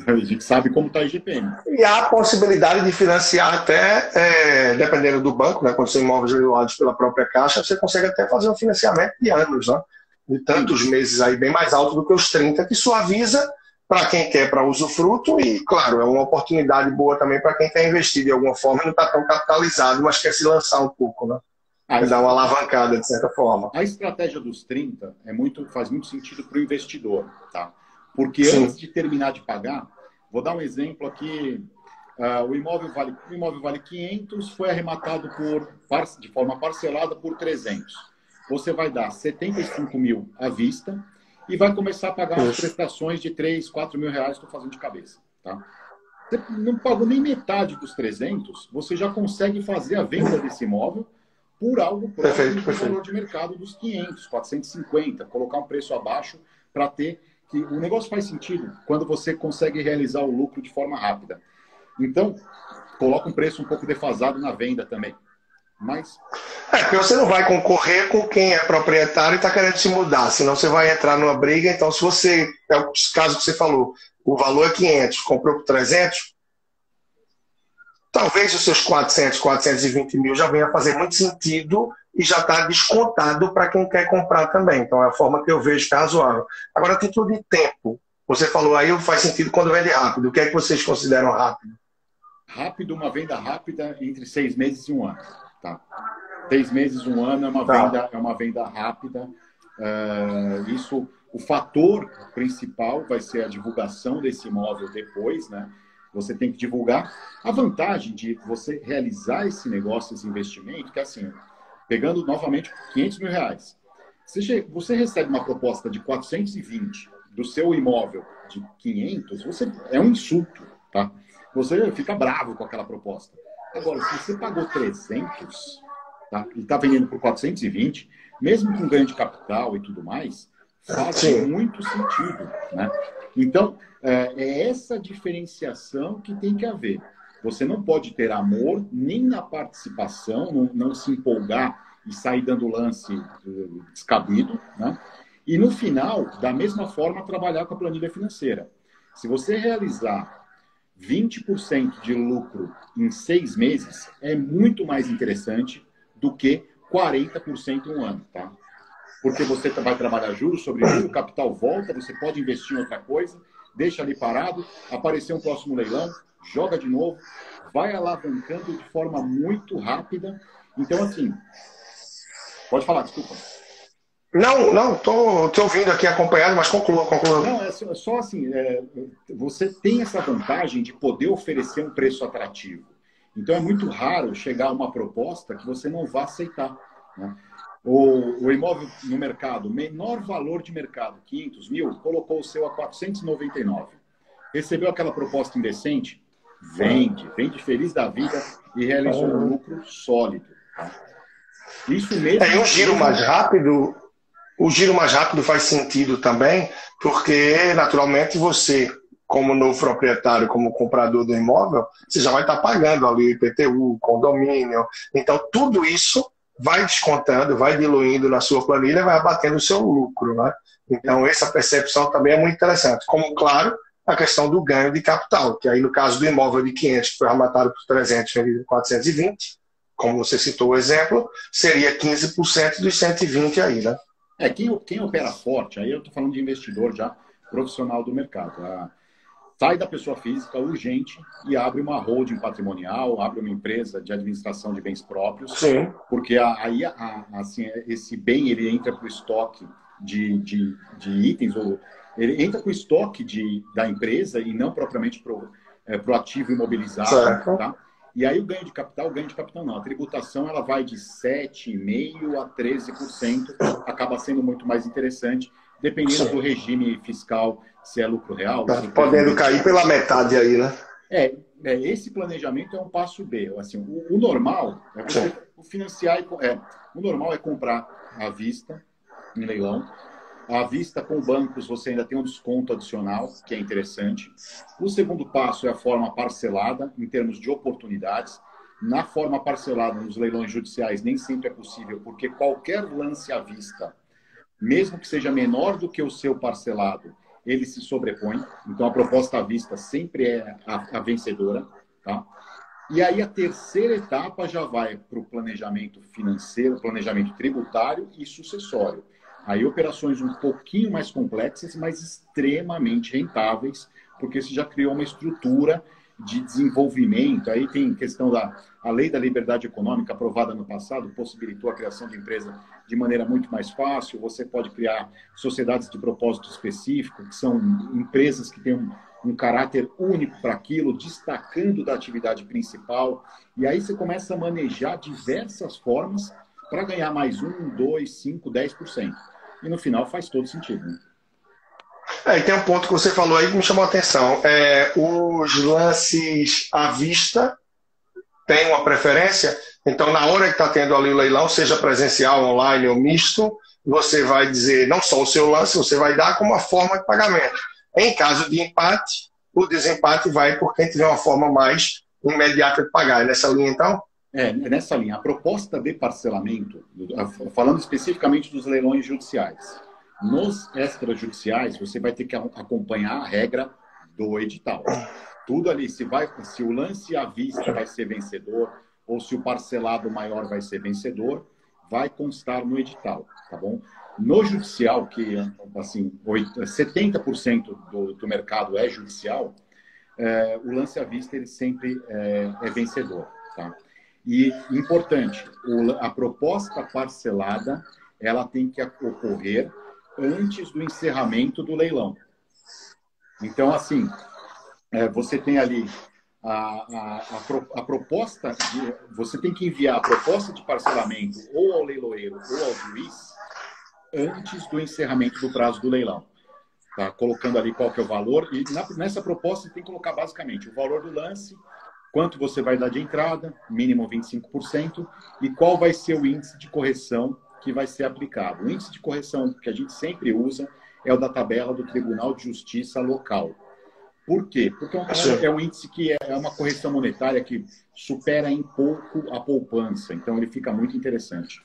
a gente sabe como está o IGPM. E há a possibilidade de financiar até, é, dependendo do banco, né, quando são imóveis regulados pela própria Caixa, você consegue até fazer um financiamento de anos, né? de tantos meses aí, bem mais alto do que os 30, que suaviza para quem quer para usufruto e, claro, é uma oportunidade boa também para quem quer investir de alguma forma e não está tão capitalizado, mas quer se lançar um pouco, né? Aí, dar uma alavancada, de certa forma. A estratégia dos 30 é muito, faz muito sentido para o investidor, tá? Porque Sim. antes de terminar de pagar, vou dar um exemplo aqui. Uh, o, imóvel vale, o imóvel vale 500, foi arrematado por, de forma parcelada por 300. Você vai dar 75 mil à vista e vai começar a pagar as prestações de 3, 4 mil reais, estou fazendo de cabeça. Tá? Você não pagou nem metade dos 300, você já consegue fazer a venda desse imóvel por algo próximo do valor de mercado dos 500, 450, colocar um preço abaixo para ter que o negócio faz sentido quando você consegue realizar o lucro de forma rápida. Então, coloca um preço um pouco defasado na venda também. Mas. É, porque você não vai concorrer com quem é proprietário e está querendo se mudar, senão você vai entrar numa briga. Então, se você. É o caso que você falou, o valor é 500, comprou por 300, talvez os seus 400, 420 mil já venha fazer muito sentido e já está descontado para quem quer comprar também. Então, é a forma que eu vejo que é razoável. Agora, título de tempo. Você falou aí, faz sentido quando vende rápido. O que é que vocês consideram rápido? Rápido, uma venda rápida entre seis meses e um ano. Tá? Seis meses, um ano é uma tá. venda, é uma venda rápida. Uh, isso, o fator principal vai ser a divulgação desse imóvel depois, né? Você tem que divulgar. A vantagem de você realizar esse negócio, esse investimento, que é assim, pegando novamente 500 mil reais. Você, recebe uma proposta de 420 do seu imóvel de 500, você, é um insulto, tá? Você fica bravo com aquela proposta. Agora, se você pagou 300 tá? e está vendendo por 420, mesmo com ganho de capital e tudo mais, faz Sim. muito sentido. Né? Então, é, é essa diferenciação que tem que haver. Você não pode ter amor nem na participação, não, não se empolgar e sair dando lance eh, descabido, né? E no final, da mesma forma, trabalhar com a planilha financeira. Se você realizar 20% de lucro em seis meses é muito mais interessante do que 40% em um ano, tá? Porque você vai trabalhar juros sobre juros, o capital volta, você pode investir em outra coisa, deixa ali parado, aparecer um próximo leilão, joga de novo, vai alavancando de forma muito rápida. Então, assim, pode falar, desculpa. Não, não, tô te ouvindo aqui acompanhado, mas conclua, conclua. Não, é só, só assim, é, você tem essa vantagem de poder oferecer um preço atrativo. Então é muito raro chegar a uma proposta que você não vá aceitar. Né? O, o, imóvel no mercado, menor valor de mercado, 500 mil, colocou o seu a 499. Recebeu aquela proposta indecente? Vende, vende feliz da vida e realizou um lucro sólido. Tá? Isso mesmo. É, um giro mais rápido o giro mais rápido faz sentido também, porque naturalmente você, como novo proprietário, como comprador do imóvel, você já vai estar pagando ali IPTU, condomínio. Então, tudo isso vai descontando, vai diluindo na sua planilha, vai abatendo o seu lucro. Né? Então, essa percepção também é muito interessante. Como, claro, a questão do ganho de capital, que aí no caso do imóvel de 500, que foi arrematado por 300, vendido por 420, como você citou o exemplo, seria 15% dos 120 aí, né? É, quem, quem opera forte, aí eu estou falando de investidor já profissional do mercado. A, sai da pessoa física urgente e abre uma holding patrimonial, abre uma empresa de administração de bens próprios, Sim. porque aí assim, esse bem ele entra para o estoque de, de, de, itens, ou ele entra com o estoque de, da empresa e não propriamente para o é, ativo imobilizado. Certo. Tá? E aí o ganho de capital, o ganho de capital não, a tributação ela vai de 7,5% a 13%, acaba sendo muito mais interessante, dependendo Sim. do regime fiscal, se é lucro real. Tá podendo cair pela metade aí, né? É, é, esse planejamento é um passo B. Assim, o, o normal é você financiar, é, o normal é comprar à vista, em leilão, à vista com bancos, você ainda tem um desconto adicional, que é interessante. O segundo passo é a forma parcelada, em termos de oportunidades. Na forma parcelada, nos leilões judiciais, nem sempre é possível, porque qualquer lance à vista, mesmo que seja menor do que o seu parcelado, ele se sobrepõe. Então, a proposta à vista sempre é a, a vencedora. Tá? E aí, a terceira etapa já vai para o planejamento financeiro, planejamento tributário e sucessório Aí operações um pouquinho mais complexas, mas extremamente rentáveis, porque você já criou uma estrutura de desenvolvimento. Aí tem questão da a lei da liberdade econômica aprovada no passado possibilitou a criação de empresa de maneira muito mais fácil. Você pode criar sociedades de propósito específico, que são empresas que têm um, um caráter único para aquilo, destacando da atividade principal. E aí você começa a manejar diversas formas para ganhar mais um, dois, cinco, dez por cento. E no final faz todo sentido. Né? É, e tem um ponto que você falou aí que me chamou a atenção. É, os lances à vista têm uma preferência. Então, na hora que está tendo ali o leilão, seja presencial, online ou misto, você vai dizer não só o seu lance, você vai dar como a forma de pagamento. Em caso de empate, o desempate vai por quem tiver uma forma mais imediata de pagar. É nessa linha, então? É, nessa linha. A proposta de parcelamento, falando especificamente dos leilões judiciais, nos extrajudiciais, você vai ter que acompanhar a regra do edital. Tudo ali, se, vai, se o lance à vista vai ser vencedor ou se o parcelado maior vai ser vencedor, vai constar no edital, tá bom? No judicial, que assim, 70% do, do mercado é judicial, é, o lance à vista ele sempre é, é vencedor, tá? E importante, o, a proposta parcelada ela tem que ocorrer antes do encerramento do leilão. Então, assim, é, você tem ali a, a, a, a, proposta, de, você tem que enviar a proposta de parcelamento ou ao leiloeiro ou ao juiz antes do encerramento do prazo do leilão. Tá? Colocando ali qual que é o valor. E na, nessa proposta você tem que colocar basicamente o valor do lance, quanto você vai dar de entrada, mínimo 25%, e qual vai ser o índice de correção que vai ser aplicado. O índice de correção que a gente sempre usa é o da tabela do Tribunal de Justiça local. Por quê? Porque é um, é índice que é, é uma correção monetária que supera em pouco a poupança. Então, ele fica muito interessante.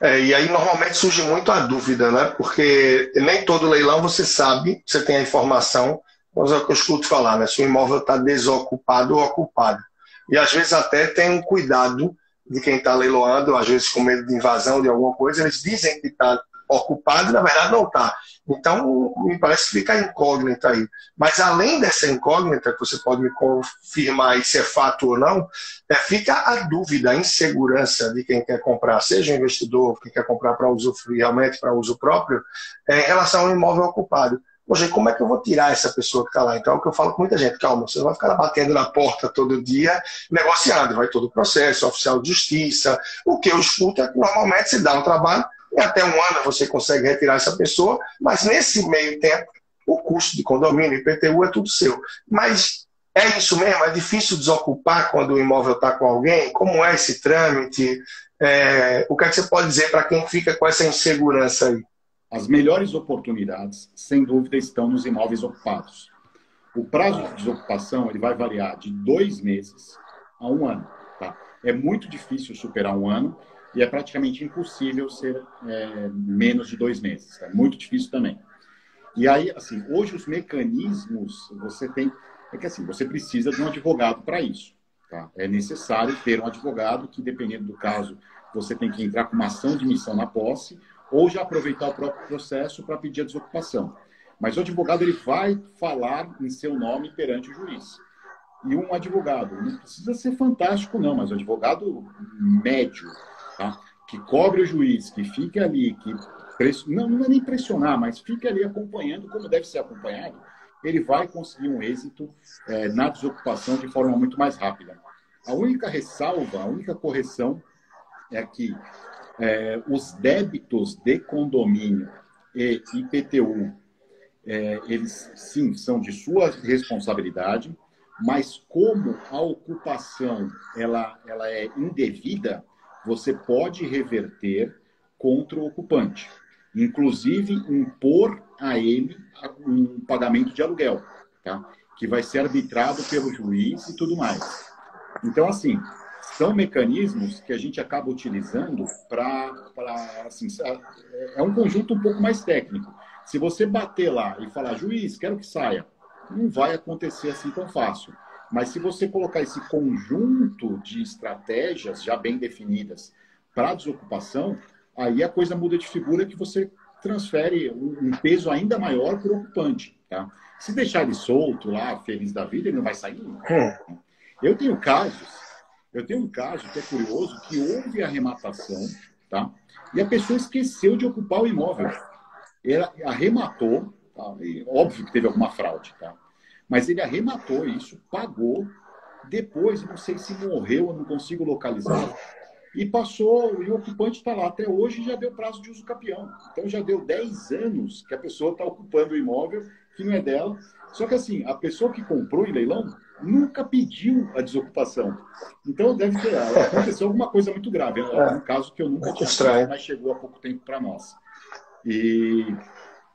É, e aí, normalmente, surge muito a dúvida, né? Porque nem todo leilão você sabe, você tem a informação, mas é o que eu escuto falar, né? Se o imóvel está desocupado ou ocupado. E, às vezes, até tem um cuidado de quem está leiloando, às vezes com medo de invasão de alguma coisa, eles dizem que está ocupado e na verdade não está. Então, me parece que fica incógnita aí. Mas além dessa incógnita, que você pode me confirmar se é fato ou não, é, fica a dúvida, a insegurança de quem quer comprar, seja investidor que quer comprar para uso realmente para uso próprio, é, em relação ao imóvel ocupado. Poxa, como é que eu vou tirar essa pessoa que está lá? Então é o que eu falo com muita gente, calma, você não vai ficar batendo na porta todo dia, negociando, vai todo o processo, oficial de justiça. O que eu escuto é que normalmente se dá um trabalho e até um ano você consegue retirar essa pessoa, mas nesse meio tempo, o custo de condomínio, IPTU, é tudo seu. Mas é isso mesmo? É difícil desocupar quando o imóvel está com alguém? Como é esse trâmite? É, o que, é que você pode dizer para quem fica com essa insegurança aí? As melhores oportunidades, sem dúvida, estão nos imóveis ocupados. O prazo de desocupação ele vai variar de dois meses a um ano. Tá? É muito difícil superar um ano e é praticamente impossível ser é, menos de dois meses. É tá? muito difícil também. E aí, assim, hoje os mecanismos você tem é que assim você precisa de um advogado para isso. Tá? É necessário ter um advogado que, dependendo do caso, você tem que entrar com uma ação de missão na posse ou já aproveitar o próprio processo para pedir a desocupação. Mas o advogado ele vai falar em seu nome perante o juiz. E um advogado, não precisa ser fantástico não, mas o advogado médio, tá? que cobre o juiz, que fique ali, que não, não é nem pressionar, mas fique ali acompanhando como deve ser acompanhado, ele vai conseguir um êxito é, na desocupação de forma muito mais rápida. A única ressalva, a única correção é que é, os débitos de condomínio e IPTU, é, eles sim são de sua responsabilidade, mas como a ocupação ela, ela é indevida, você pode reverter contra o ocupante, inclusive impor a ele um pagamento de aluguel, tá? que vai ser arbitrado pelo juiz e tudo mais. Então, assim, são mecanismos que a gente acaba utilizando para. Assim, é um conjunto um pouco mais técnico. Se você bater lá e falar, juiz, quero que saia, não vai acontecer assim tão fácil. Mas se você colocar esse conjunto de estratégias já bem definidas para desocupação, aí a coisa muda de figura que você transfere um peso ainda maior para o ocupante. Tá? Se deixar ele solto lá, feliz da vida, ele não vai sair nunca. Hum. Eu tenho casos, eu tenho um caso que é curioso, que houve arrematação, tá? E a pessoa esqueceu de ocupar o imóvel. Ela arrematou, tá? óbvio que teve alguma fraude, tá? Mas ele arrematou isso, pagou, depois, não sei se morreu, eu não consigo localizar, e passou, e o ocupante está lá até hoje e já deu prazo de uso capião. Então já deu 10 anos que a pessoa está ocupando o imóvel que não é dela. Só que assim, a pessoa que comprou em leilão nunca pediu a desocupação. Então deve ter aconteceu alguma coisa muito grave. É um caso que eu nunca tinha visto, mas chegou há pouco tempo para nós. E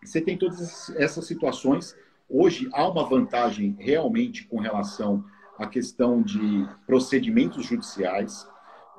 você tem todas essas situações. Hoje há uma vantagem realmente com relação à questão de procedimentos judiciais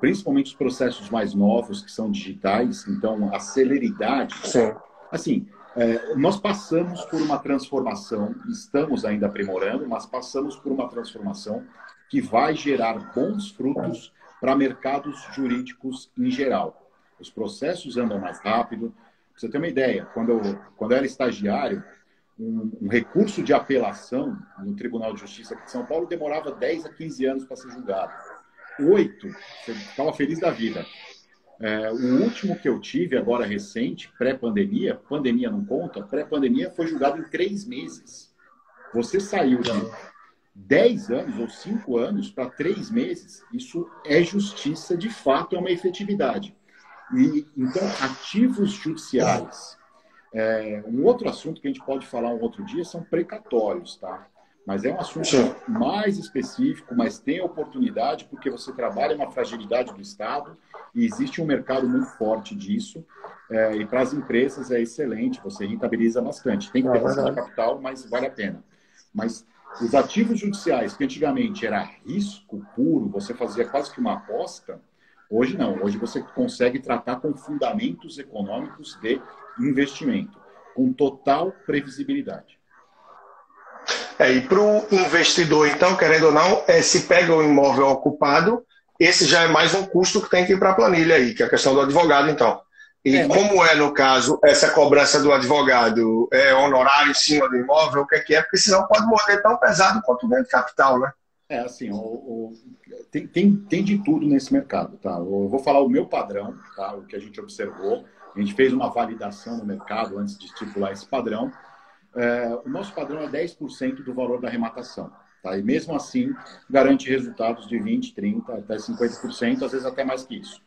principalmente os processos mais novos, que são digitais, então a celeridade. Sim. Assim, é, nós passamos por uma transformação, estamos ainda aprimorando, mas passamos por uma transformação que vai gerar bons frutos para mercados jurídicos em geral. Os processos andam mais rápido. Pra você ter uma ideia, quando eu, quando eu era estagiário, um, um, recurso de apelação no Tribunal de Justiça aqui de São Paulo demorava 10 a 15 anos para ser julgado oito, você estava feliz da vida. É, o último que eu tive, agora recente, pré-pandemia, pandemia não conta, pré-pandemia foi julgado em três meses. Você saiu de dez anos ou cinco anos para três meses, isso é justiça, de fato, é uma efetividade. E, então, ativos judiciais. É, um outro assunto que a gente pode falar um outro dia são precatórios, tá? Mas é um assunto Sim. mais específico, mas tem oportunidade porque você trabalha uma fragilidade do Estado e existe um mercado muito forte disso. É, e para as empresas é excelente, você rentabiliza bastante. Tem que ter é capital, mas vale a pena. Mas os ativos judiciais, que antigamente era risco puro, você fazia quase que uma aposta, hoje não. Hoje você consegue tratar com fundamentos econômicos de investimento, com total previsibilidade. É, e para o investidor, então, querendo ou não, é, se pega o imóvel ocupado, esse já é mais um custo que tem que ir para a planilha aí, que é a questão do advogado, então. E é, como é, no caso, essa cobrança do advogado? É honorário em cima do imóvel? O que é que é? Porque senão pode morrer tão pesado quanto o ganho de capital, né? É, assim, o, o, tem, tem, tem de tudo nesse mercado, tá? Eu vou falar o meu padrão, tá? O que a gente observou. A gente fez uma validação no mercado antes de estipular esse padrão é, o nosso padrão é 10% do valor da arrematação. Tá? E mesmo assim, garante resultados de 20%, 30%, até 50%, às vezes até mais que isso.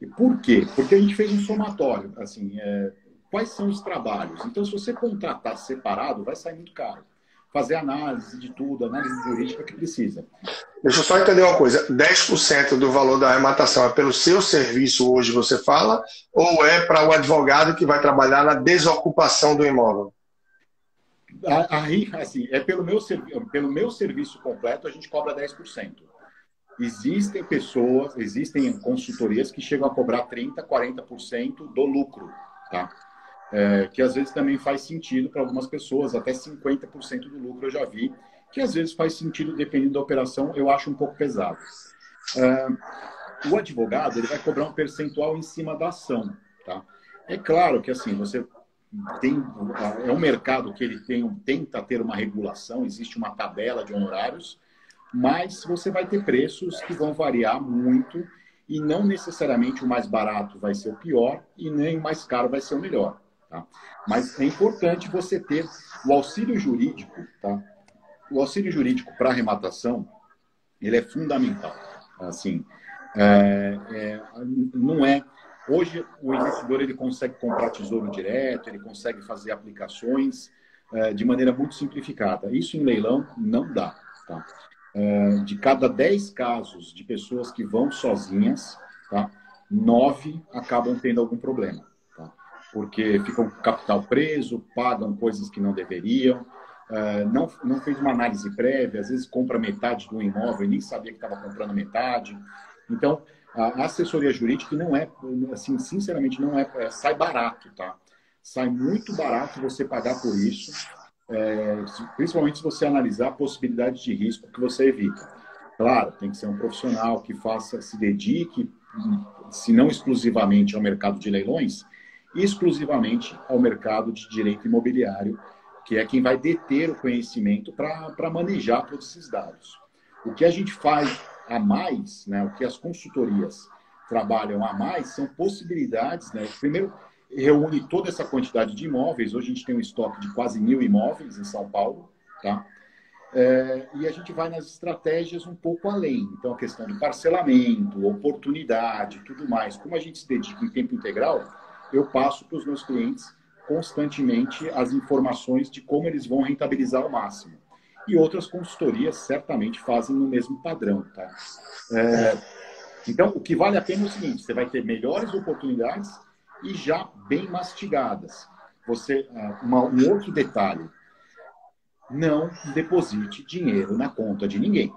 E por quê? Porque a gente fez um somatório. Assim, é, quais são os trabalhos? Então, se você contratar separado, vai sair muito caro. Fazer análise de tudo, análise jurídica que precisa. Deixa eu só entender uma coisa: 10% do valor da arrematação é pelo seu serviço hoje, você fala, ou é para o advogado que vai trabalhar na desocupação do imóvel? Aí, assim, é pelo meu, pelo meu serviço completo, a gente cobra 10%. Existem pessoas, existem consultorias que chegam a cobrar 30%, 40% do lucro, tá? É, que às vezes também faz sentido para algumas pessoas, até 50% do lucro eu já vi, que às vezes faz sentido dependendo da operação, eu acho um pouco pesado. É, o advogado ele vai cobrar um percentual em cima da ação, tá? É claro que assim, você tem, é um mercado que ele tem, tenta ter uma regulação, existe uma tabela de honorários, mas você vai ter preços que vão variar muito e não necessariamente o mais barato vai ser o pior e nem o mais caro vai ser o melhor. Tá? Mas é importante você ter o auxílio jurídico, tá? O auxílio jurídico para arrematação, ele é fundamental. Assim, é, é, não é Hoje, o investidor ele consegue comprar tesouro direto, ele consegue fazer aplicações é, de maneira muito simplificada. Isso em leilão não dá. Tá? É, de cada 10 casos de pessoas que vão sozinhas, tá? nove acabam tendo algum problema. Tá? Porque ficam com capital preso, pagam coisas que não deveriam, é, não, não fez uma análise prévia, às vezes compra metade do imóvel e nem sabia que estava comprando metade. Então, a assessoria jurídica não é, assim, sinceramente, não é, é, sai barato, tá? Sai muito barato você pagar por isso, é, principalmente se você analisar a possibilidade de risco que você evita. Claro, tem que ser um profissional que faça, se dedique, se não exclusivamente ao mercado de leilões, exclusivamente ao mercado de direito imobiliário, que é quem vai deter o conhecimento para manejar todos esses dados. O que a gente faz a mais, né, o que as consultorias trabalham a mais, são possibilidades. Né? Primeiro, reúne toda essa quantidade de imóveis. Hoje a gente tem um estoque de quase mil imóveis em São Paulo. Tá? É, e a gente vai nas estratégias um pouco além. Então, a questão do parcelamento, oportunidade, tudo mais. Como a gente se dedica em tempo integral, eu passo para os meus clientes constantemente as informações de como eles vão rentabilizar ao máximo. E outras consultorias certamente fazem no mesmo padrão. Tá? É, então, o que vale a pena é o seguinte: você vai ter melhores oportunidades e já bem mastigadas. Você, ah, uma, um outro detalhe: não deposite dinheiro na conta de ninguém,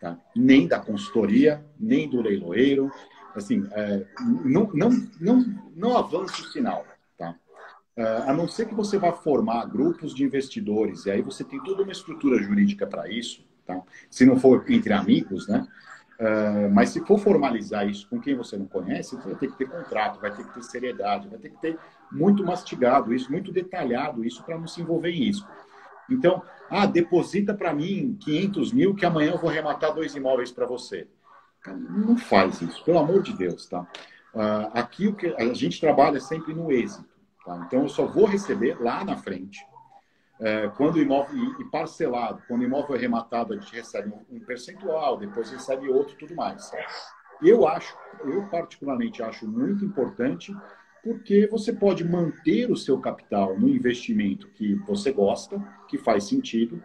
tá? nem da consultoria, nem do leiloeiro. Assim, é, não, não, não, não avance o sinal. É, a não ser que você vá formar grupos de investidores, e aí você tem toda uma estrutura jurídica para isso, tá? se não for entre amigos, né? Uh, mas se for formalizar isso com quem você não conhece, você vai ter que ter contrato, vai ter que ter seriedade, vai ter que ter muito mastigado isso, muito detalhado isso para não se envolver em risco. Então, ah, deposita para mim 500 mil que amanhã eu vou arrematar dois imóveis para você. Não faz isso, pelo amor de Deus, tá? Uh, aqui o que a gente trabalha sempre no êxito, tá? Então eu só vou receber lá na frente. Uh, quando o imóvel e parcelado, quando o imóvel é arrematado, a gente recebe um percentual, depois recebe outro, tudo mais. Eu acho, eu particularmente acho muito importante porque você pode manter o seu capital no investimento que você gosta, que faz sentido,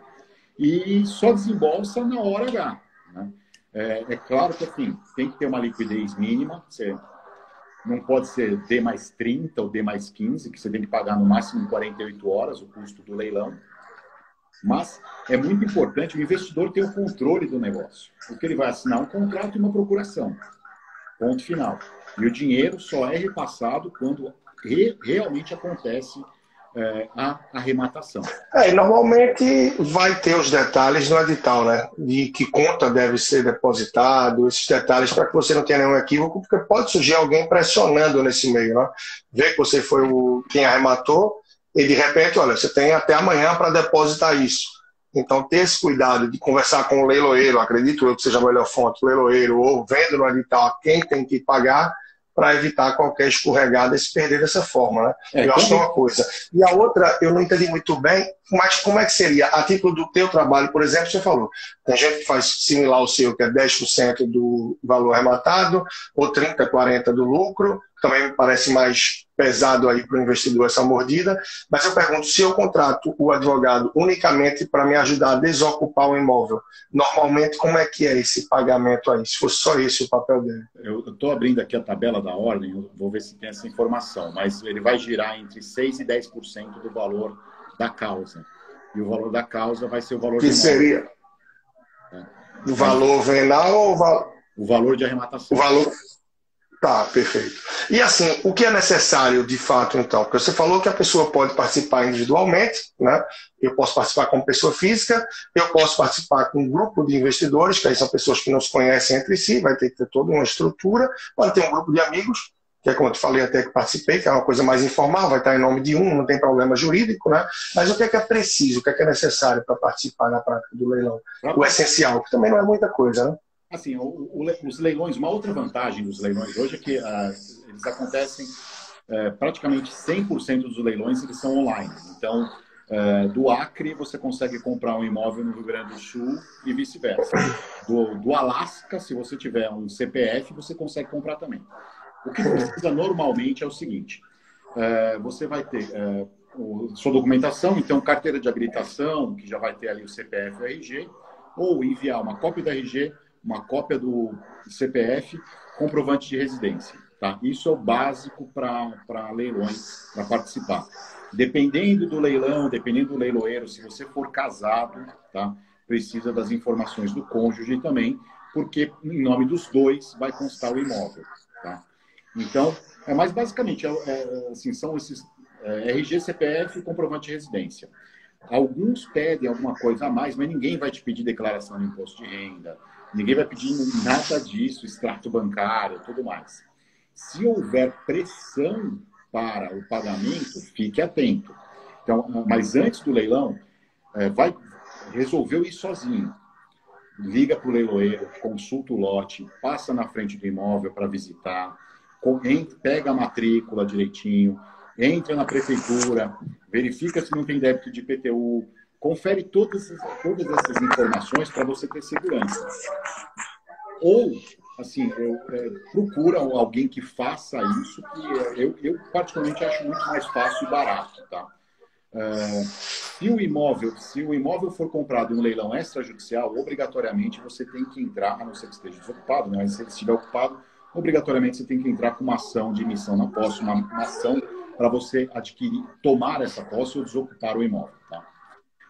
e só desembolsa na hora H. Né? É, é, claro que assim, tem que ter uma liquidez mínima, você não pode ser D mais 30 ou D mais 15, que você tem que pagar no máximo 48 horas o custo do leilão. Mas é muito importante o investidor ter o controle do negócio, porque ele vai assinar um contrato e uma procuração. Ponto final. E o dinheiro só é repassado quando re, realmente acontece é, a arrematação. É, normalmente vai ter os detalhes no edital, né? De que conta deve ser depositado, esses detalhes para que você não tenha nenhum equívoco, porque pode surgir alguém pressionando nesse meio, né? Ver que você foi o quem arrematou e de repente, olha, você tem até amanhã para depositar isso. Então, ter esse cuidado de conversar com o leiloeiro, acredito eu que seja a melhor fonte, o leiloeiro, ou vendo no edital quem tem que pagar, para evitar qualquer escorregada e se perder dessa forma. Né? É, eu acho que é uma coisa. E a outra, eu não entendi muito bem, mas como é que seria? A título do teu trabalho, por exemplo, você falou, tem gente que faz similar ao seu, que é 10% do valor arrematado, ou 30%, 40% do lucro, também me parece mais pesado aí para o investidor essa mordida, mas eu pergunto, se eu contrato o advogado unicamente para me ajudar a desocupar o imóvel, normalmente como é que é esse pagamento aí, se fosse só esse o papel dele? Eu estou abrindo aqui a tabela da ordem, vou ver se tem essa informação, mas ele vai girar entre 6% e 10% do valor da causa. E o valor da causa vai ser o valor que seria? É. O valor venal ou o valor? O valor de arrematação. O valor Tá, perfeito. E assim, o que é necessário de fato, então? Porque você falou que a pessoa pode participar individualmente, né? Eu posso participar como pessoa física, eu posso participar com um grupo de investidores, que aí são pessoas que não se conhecem entre si, vai ter que ter toda uma estrutura, pode ter um grupo de amigos, que é como eu te falei até que participei, que é uma coisa mais informal, vai estar em nome de um, não tem problema jurídico, né? Mas o que é que é preciso, o que é que é necessário para participar na prática do leilão? O essencial, que também não é muita coisa, né? Assim, o, o, os leilões, uma outra vantagem dos leilões hoje é que ah, eles acontecem é, praticamente 100% dos leilões eles são online. Então, é, do Acre você consegue comprar um imóvel no Rio Grande do Sul e vice-versa. Do, do Alasca, se você tiver um CPF, você consegue comprar também. O que precisa normalmente é o seguinte: é, você vai ter é, o, sua documentação, então carteira de habilitação, que já vai ter ali o CPF e o RG, ou enviar uma cópia do RG uma cópia do CPF, comprovante de residência. Tá? Isso é o básico para leilões, para participar. Dependendo do leilão, dependendo do leiloeiro, se você for casado, tá? precisa das informações do cônjuge também, porque em nome dos dois vai constar o imóvel. Tá? Então, é mais basicamente, é, é, assim, são esses é, RG, CPF e comprovante de residência. Alguns pedem alguma coisa a mais, mas ninguém vai te pedir declaração de imposto de renda, Ninguém vai pedir nada disso, extrato bancário, tudo mais. Se houver pressão para o pagamento, fique atento. Então, mas antes do leilão, é, vai resolveu ir sozinho. Liga para o leiloeiro, consulta o lote, passa na frente do imóvel para visitar, pega a matrícula direitinho, entra na prefeitura, verifica se não tem débito de IPTU, confere todas, todas essas informações para você ter segurança. Ou, assim, eu, é, procura alguém que faça isso, que eu, eu particularmente acho muito mais fácil e barato, tá? Uh, se o imóvel, se o imóvel for comprado em um leilão extrajudicial, obrigatoriamente você tem que entrar, a não ser que esteja desocupado, né? mas se ele estiver ocupado, obrigatoriamente você tem que entrar com uma ação de emissão na posse, uma, uma ação para você adquirir, tomar essa posse ou desocupar o imóvel. Tá?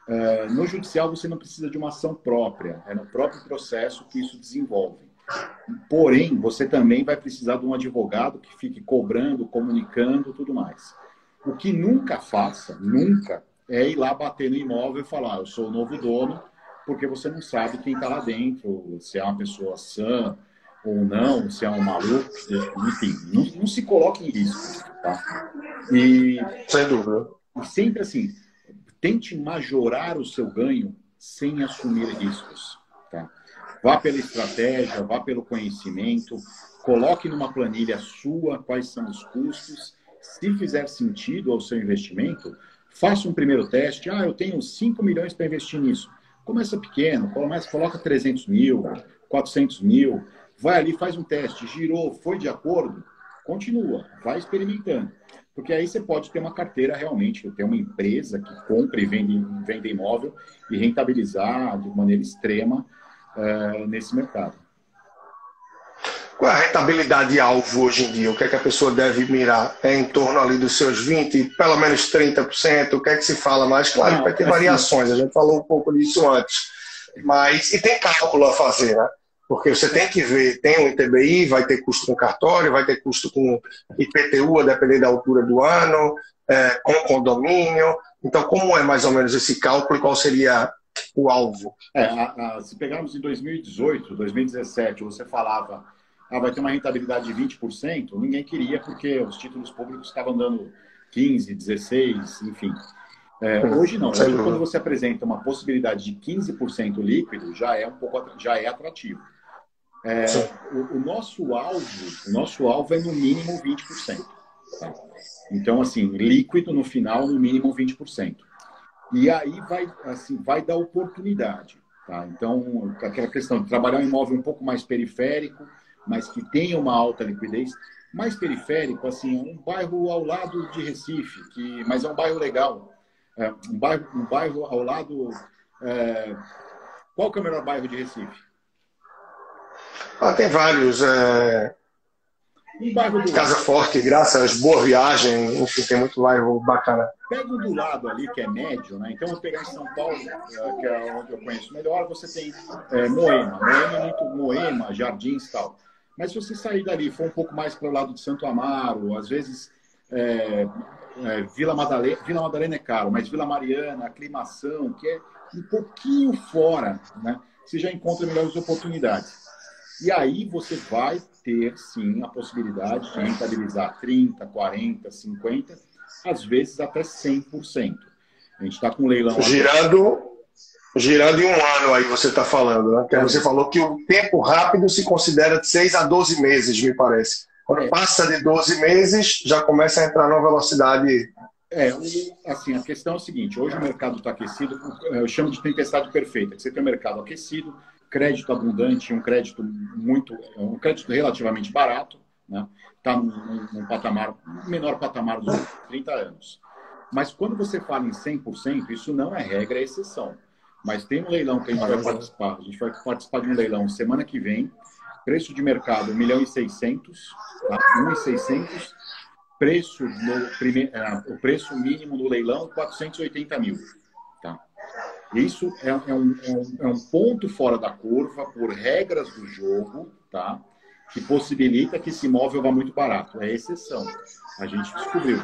Uh, no judicial você não precisa de uma ação própria, é no próprio processo que isso desenvolve. Porém, você também vai precisar de um advogado que fique cobrando, comunicando, tudo mais. O que nunca faça, nunca, é ir lá bater no imóvel e falar: eu sou o novo dono, porque você não sabe quem está lá dentro, se é uma pessoa sã ou não, se é um maluco, enfim, não, não se coloque em risco. Tá? E, Sem dúvida. E sempre assim, tente majorar o seu ganho sem assumir riscos. Tá? Vá pela estratégia, vá pelo conhecimento, coloque numa planilha sua quais são os custos se fizer sentido ao seu investimento, faça um primeiro teste. Ah, eu tenho 5 milhões para investir nisso. Começa pequeno, começa, coloca 300 mil, 400 mil, vai ali, faz um teste, girou, foi de acordo, continua, vai experimentando. Porque aí você pode ter uma carteira realmente, ter uma empresa que compra e vende, vende imóvel e rentabilizar de maneira extrema uh, nesse mercado. Qual é a rentabilidade alvo hoje em dia? O que é que a pessoa deve mirar? É em torno ali dos seus 20%, pelo menos 30%? O que é que se fala mais? Claro que vai ter variações, a gente falou um pouco disso antes. Mas, e tem cálculo a fazer, né? Porque você tem que ver, tem um ITBI, vai ter custo com cartório, vai ter custo com IPTU, a depender da altura do ano, é, com condomínio. Então, como é mais ou menos esse cálculo e qual seria o alvo? É, a, a, se pegarmos em 2018, 2017, você falava ah, vai ter uma rentabilidade de 20%, ninguém queria porque os títulos públicos estavam dando 15, 16, enfim. É, hoje não. Hoje, quando você apresenta uma possibilidade de 15% líquido, já é um pouco já é atrativo. É, o, o, nosso alvo, o nosso alvo é no mínimo 20%. Tá? Então, assim, líquido no final, no mínimo 20%. E aí vai, assim, vai dar oportunidade. Tá? Então, aquela questão de trabalhar um imóvel um pouco mais periférico, mas que tenha uma alta liquidez, mais periférico, assim, um bairro ao lado de Recife, que, mas é um bairro legal. É, um, bairro, um bairro ao lado. É, qual que é o melhor bairro de Recife? Ah, tem vários. É... Um bairro do Casa lado. Forte, Graças, Boa Viagem, enfim, tem muito bairro bacana. Pega o do lado ali, que é médio, né? Então, eu pegar em São Paulo, é, que é onde eu conheço melhor, você tem é, Moema. Moema é muito Moema, Jardins e tal. Mas se você sair dali, for um pouco mais para o lado de Santo Amaro, às vezes é, é, Vila Madalena, Vila Madalena é caro, mas Vila Mariana, Aclimação, que é um pouquinho fora, né? Você já encontra melhores oportunidades. E aí você vai ter, sim, a possibilidade de rentabilizar 30%, 40%, 50%, às vezes até 100%. A gente está com um leilão... Girando, girando em um ano aí você está falando, né? Que você falou que o tempo rápido se considera de 6 a 12 meses, me parece. Quando é. passa de 12 meses, já começa a entrar numa velocidade. É, assim, a questão é o seguinte: hoje o mercado está aquecido, eu chamo de tempestade perfeita. Você tem um mercado aquecido, crédito abundante, um crédito muito, um crédito relativamente barato, né? Está num, num patamar, menor patamar dos 30 anos. Mas quando você fala em 100%, isso não é regra, é exceção. Mas tem um leilão que a gente vai participar. A gente vai participar de um leilão semana que vem. Preço de mercado, 1 milhão e 600, tá? 1 e 600. Preço no prime... É, o preço mínimo do leilão, 480 mil. Tá? Isso é, é, um, é, um, é um ponto fora da curva por regras do jogo, tá? que possibilita que esse imóvel vá muito barato. É exceção. A gente descobriu.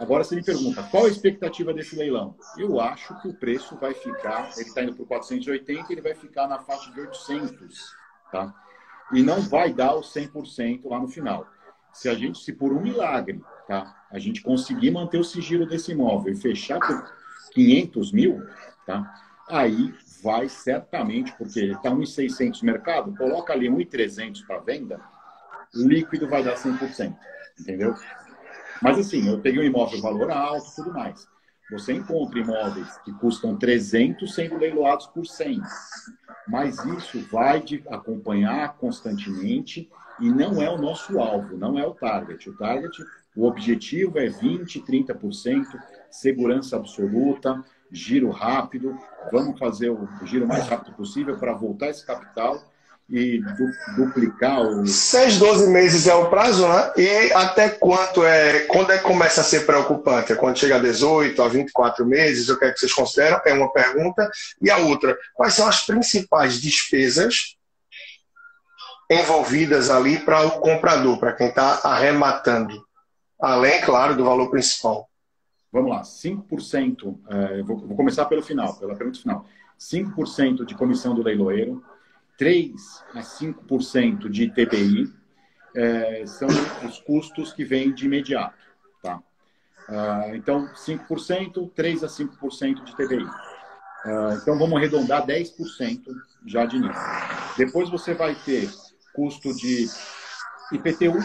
Agora você me pergunta, qual a expectativa desse leilão? Eu acho que o preço vai ficar, ele está indo para 480, ele vai ficar na faixa de 800 tá? E não vai dar o 100% lá no final. Se a gente, se por um milagre, tá? A gente conseguir manter o sigilo desse imóvel e fechar por 500 mil, tá? Aí vai certamente, porque está 1,600 no mercado, coloca ali 1,300 para venda, o líquido vai dar 100%, entendeu? Mas assim, eu peguei um imóvel valor alto tudo mais. Você encontra imóveis que custam 300 sendo leiloados por 100. Mas isso vai acompanhar constantemente e não é o nosso alvo, não é o target. O target, o objetivo é 20, 30%, segurança absoluta, giro rápido. Vamos fazer o giro mais rápido possível para voltar esse capital e du duplicar o. 6, 12 meses é o prazo, né? E até quanto é. Quando é que começa a ser preocupante? É quando chega a 18, a 24 meses? O que é que vocês consideram? É uma pergunta. E a outra, quais são as principais despesas envolvidas ali para o comprador, para quem está arrematando? Além, claro, do valor principal. Vamos lá, 5%, é, vou, vou começar pelo final, pela pergunta final. 5% de comissão do leiloeiro, 3 a 5% de TBI é, são os custos que vêm de imediato. Tá? Ah, então, 5%, 3 a 5% de TBI. Ah, então, vamos arredondar 10% já de início. Depois você vai ter custo de IPTU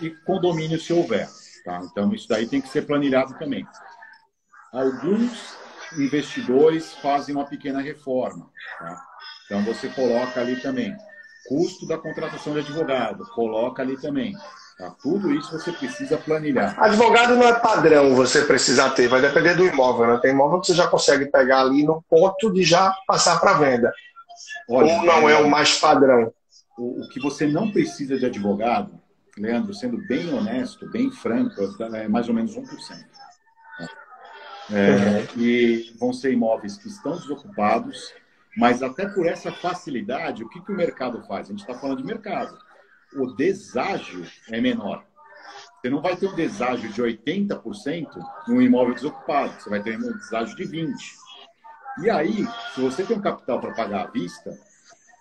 e condomínio se houver. Tá? Então, isso daí tem que ser planilhado também. Alguns investidores fazem uma pequena reforma. Tá? Então você coloca ali também custo da contratação de advogado, coloca ali também. Tá? Tudo isso você precisa planilhar. Advogado não é padrão você precisa ter, vai depender do imóvel. Né? Tem imóvel que você já consegue pegar ali no ponto de já passar para venda. Olha, Ou não é, é o mais padrão. O, o, que você não precisa de advogado, Leandro, sendo bem honesto, bem franco, é mais ou menos 1%. É, uhum. E vão ser imóveis que estão desocupados, mas até por essa facilidade, o que, que o mercado faz? A gente está falando de mercado. O deságio é menor. Você não vai ter um deságio de 80% num imóvel desocupado. Você vai ter um deságio de 20%. E aí, se você tem um capital para pagar à vista,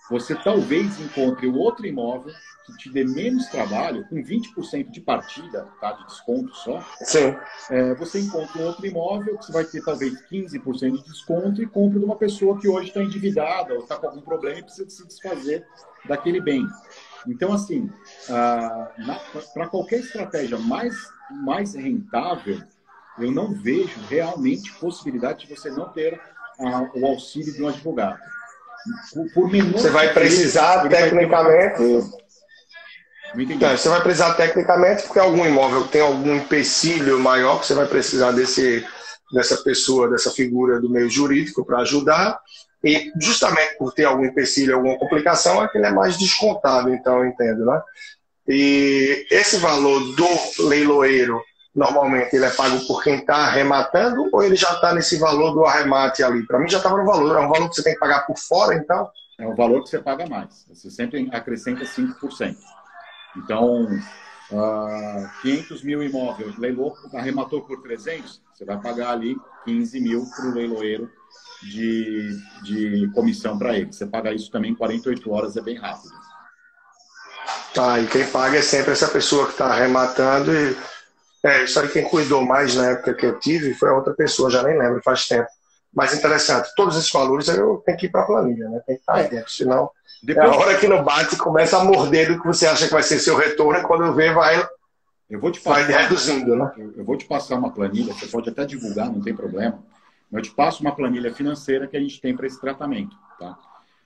você talvez encontre outro imóvel que te dê menos trabalho, com 20% de partida, tá? de desconto só, Sim. É, você encontra um outro imóvel que você vai ter talvez 15% de desconto e compra de uma pessoa que hoje está endividada ou está com algum problema e precisa se desfazer daquele bem. Então, assim, para qualquer estratégia mais, mais rentável, eu não vejo realmente possibilidade de você não ter o auxílio de um advogado. Por, por você vai precisar, tecnicamente, então, você vai precisar tecnicamente, porque algum imóvel tem algum empecilho maior que você vai precisar desse, dessa pessoa, dessa figura do meio jurídico para ajudar. E justamente por ter algum empecilho, alguma complicação, é que ele é mais descontado, então eu entendo, né? E esse valor do leiloeiro, normalmente ele é pago por quem está arrematando ou ele já está nesse valor do arremate ali? Para mim já estava no valor, é um valor que você tem que pagar por fora, então? É um valor que você paga mais. Você sempre acrescenta 5%. Então, uh, ah, 500 mil imóveis, leilou, arrematou por 300, você vai pagar ali 15 mil para o leiloeiro de, de comissão para ele. Você paga isso também em 48 horas, é bem rápido. Tá, e quem paga é sempre essa pessoa que está arrematando e é, isso aí quem cuidou mais na época que eu tive foi a outra pessoa, já nem lembro, faz tempo. Mas interessante, todos esses valores eu tenho que ir para a planilha, né? Tem que estar tá é. dentro, senão depois... É a hora que não bate, começa a morder do que você acha que vai ser seu retorno, e quando vê, vai, eu vou te passar, vai reduzindo. Né? Eu vou te passar uma planilha, você pode até divulgar, não tem problema. Eu te passo uma planilha financeira que a gente tem para esse tratamento. Tá?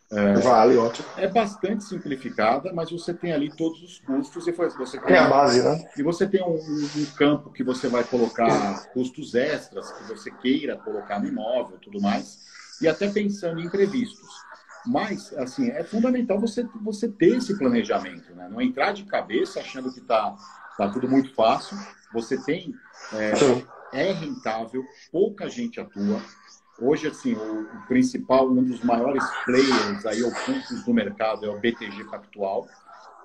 É, vale, ótimo. É bastante simplificada, mas você tem ali todos os custos e você tem, é a base, né? E você tem um, um, campo que você vai colocar custos extras que você queira colocar no imóvel, tudo mais, e até pensando em imprevistos. Mas, assim, é fundamental você, você ter esse planejamento, né? Não entrar de cabeça achando que está tá tudo muito fácil. Você tem... É, é rentável, pouca gente atua. Hoje, assim, o, principal, um dos maiores players aí ocultos do mercado é o BTG Pactual,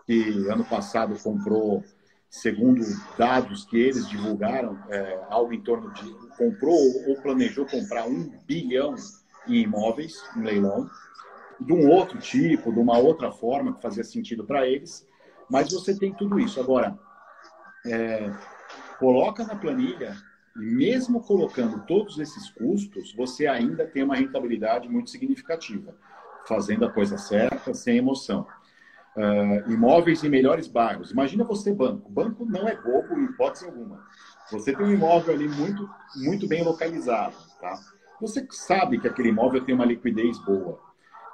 que ano passado comprou, segundo dados que eles divulgaram, é, algo em torno de comprou ou planejou comprar um bilhão em imóveis, em leilão. de um outro tipo, de uma outra forma que fazia sentido para eles, mas você tem tudo isso. Agora, é, coloca na planilha, e mesmo colocando todos esses custos, você ainda tem uma rentabilidade muito significativa, fazendo a coisa certa, sem emoção. Uh, imóveis em melhores bairros. Imagina você banco. Banco não é bobo em hipótese alguma. Você tem um imóvel ali muito, muito bem localizado, tá? Você sabe que aquele imóvel tem uma liquidez boa,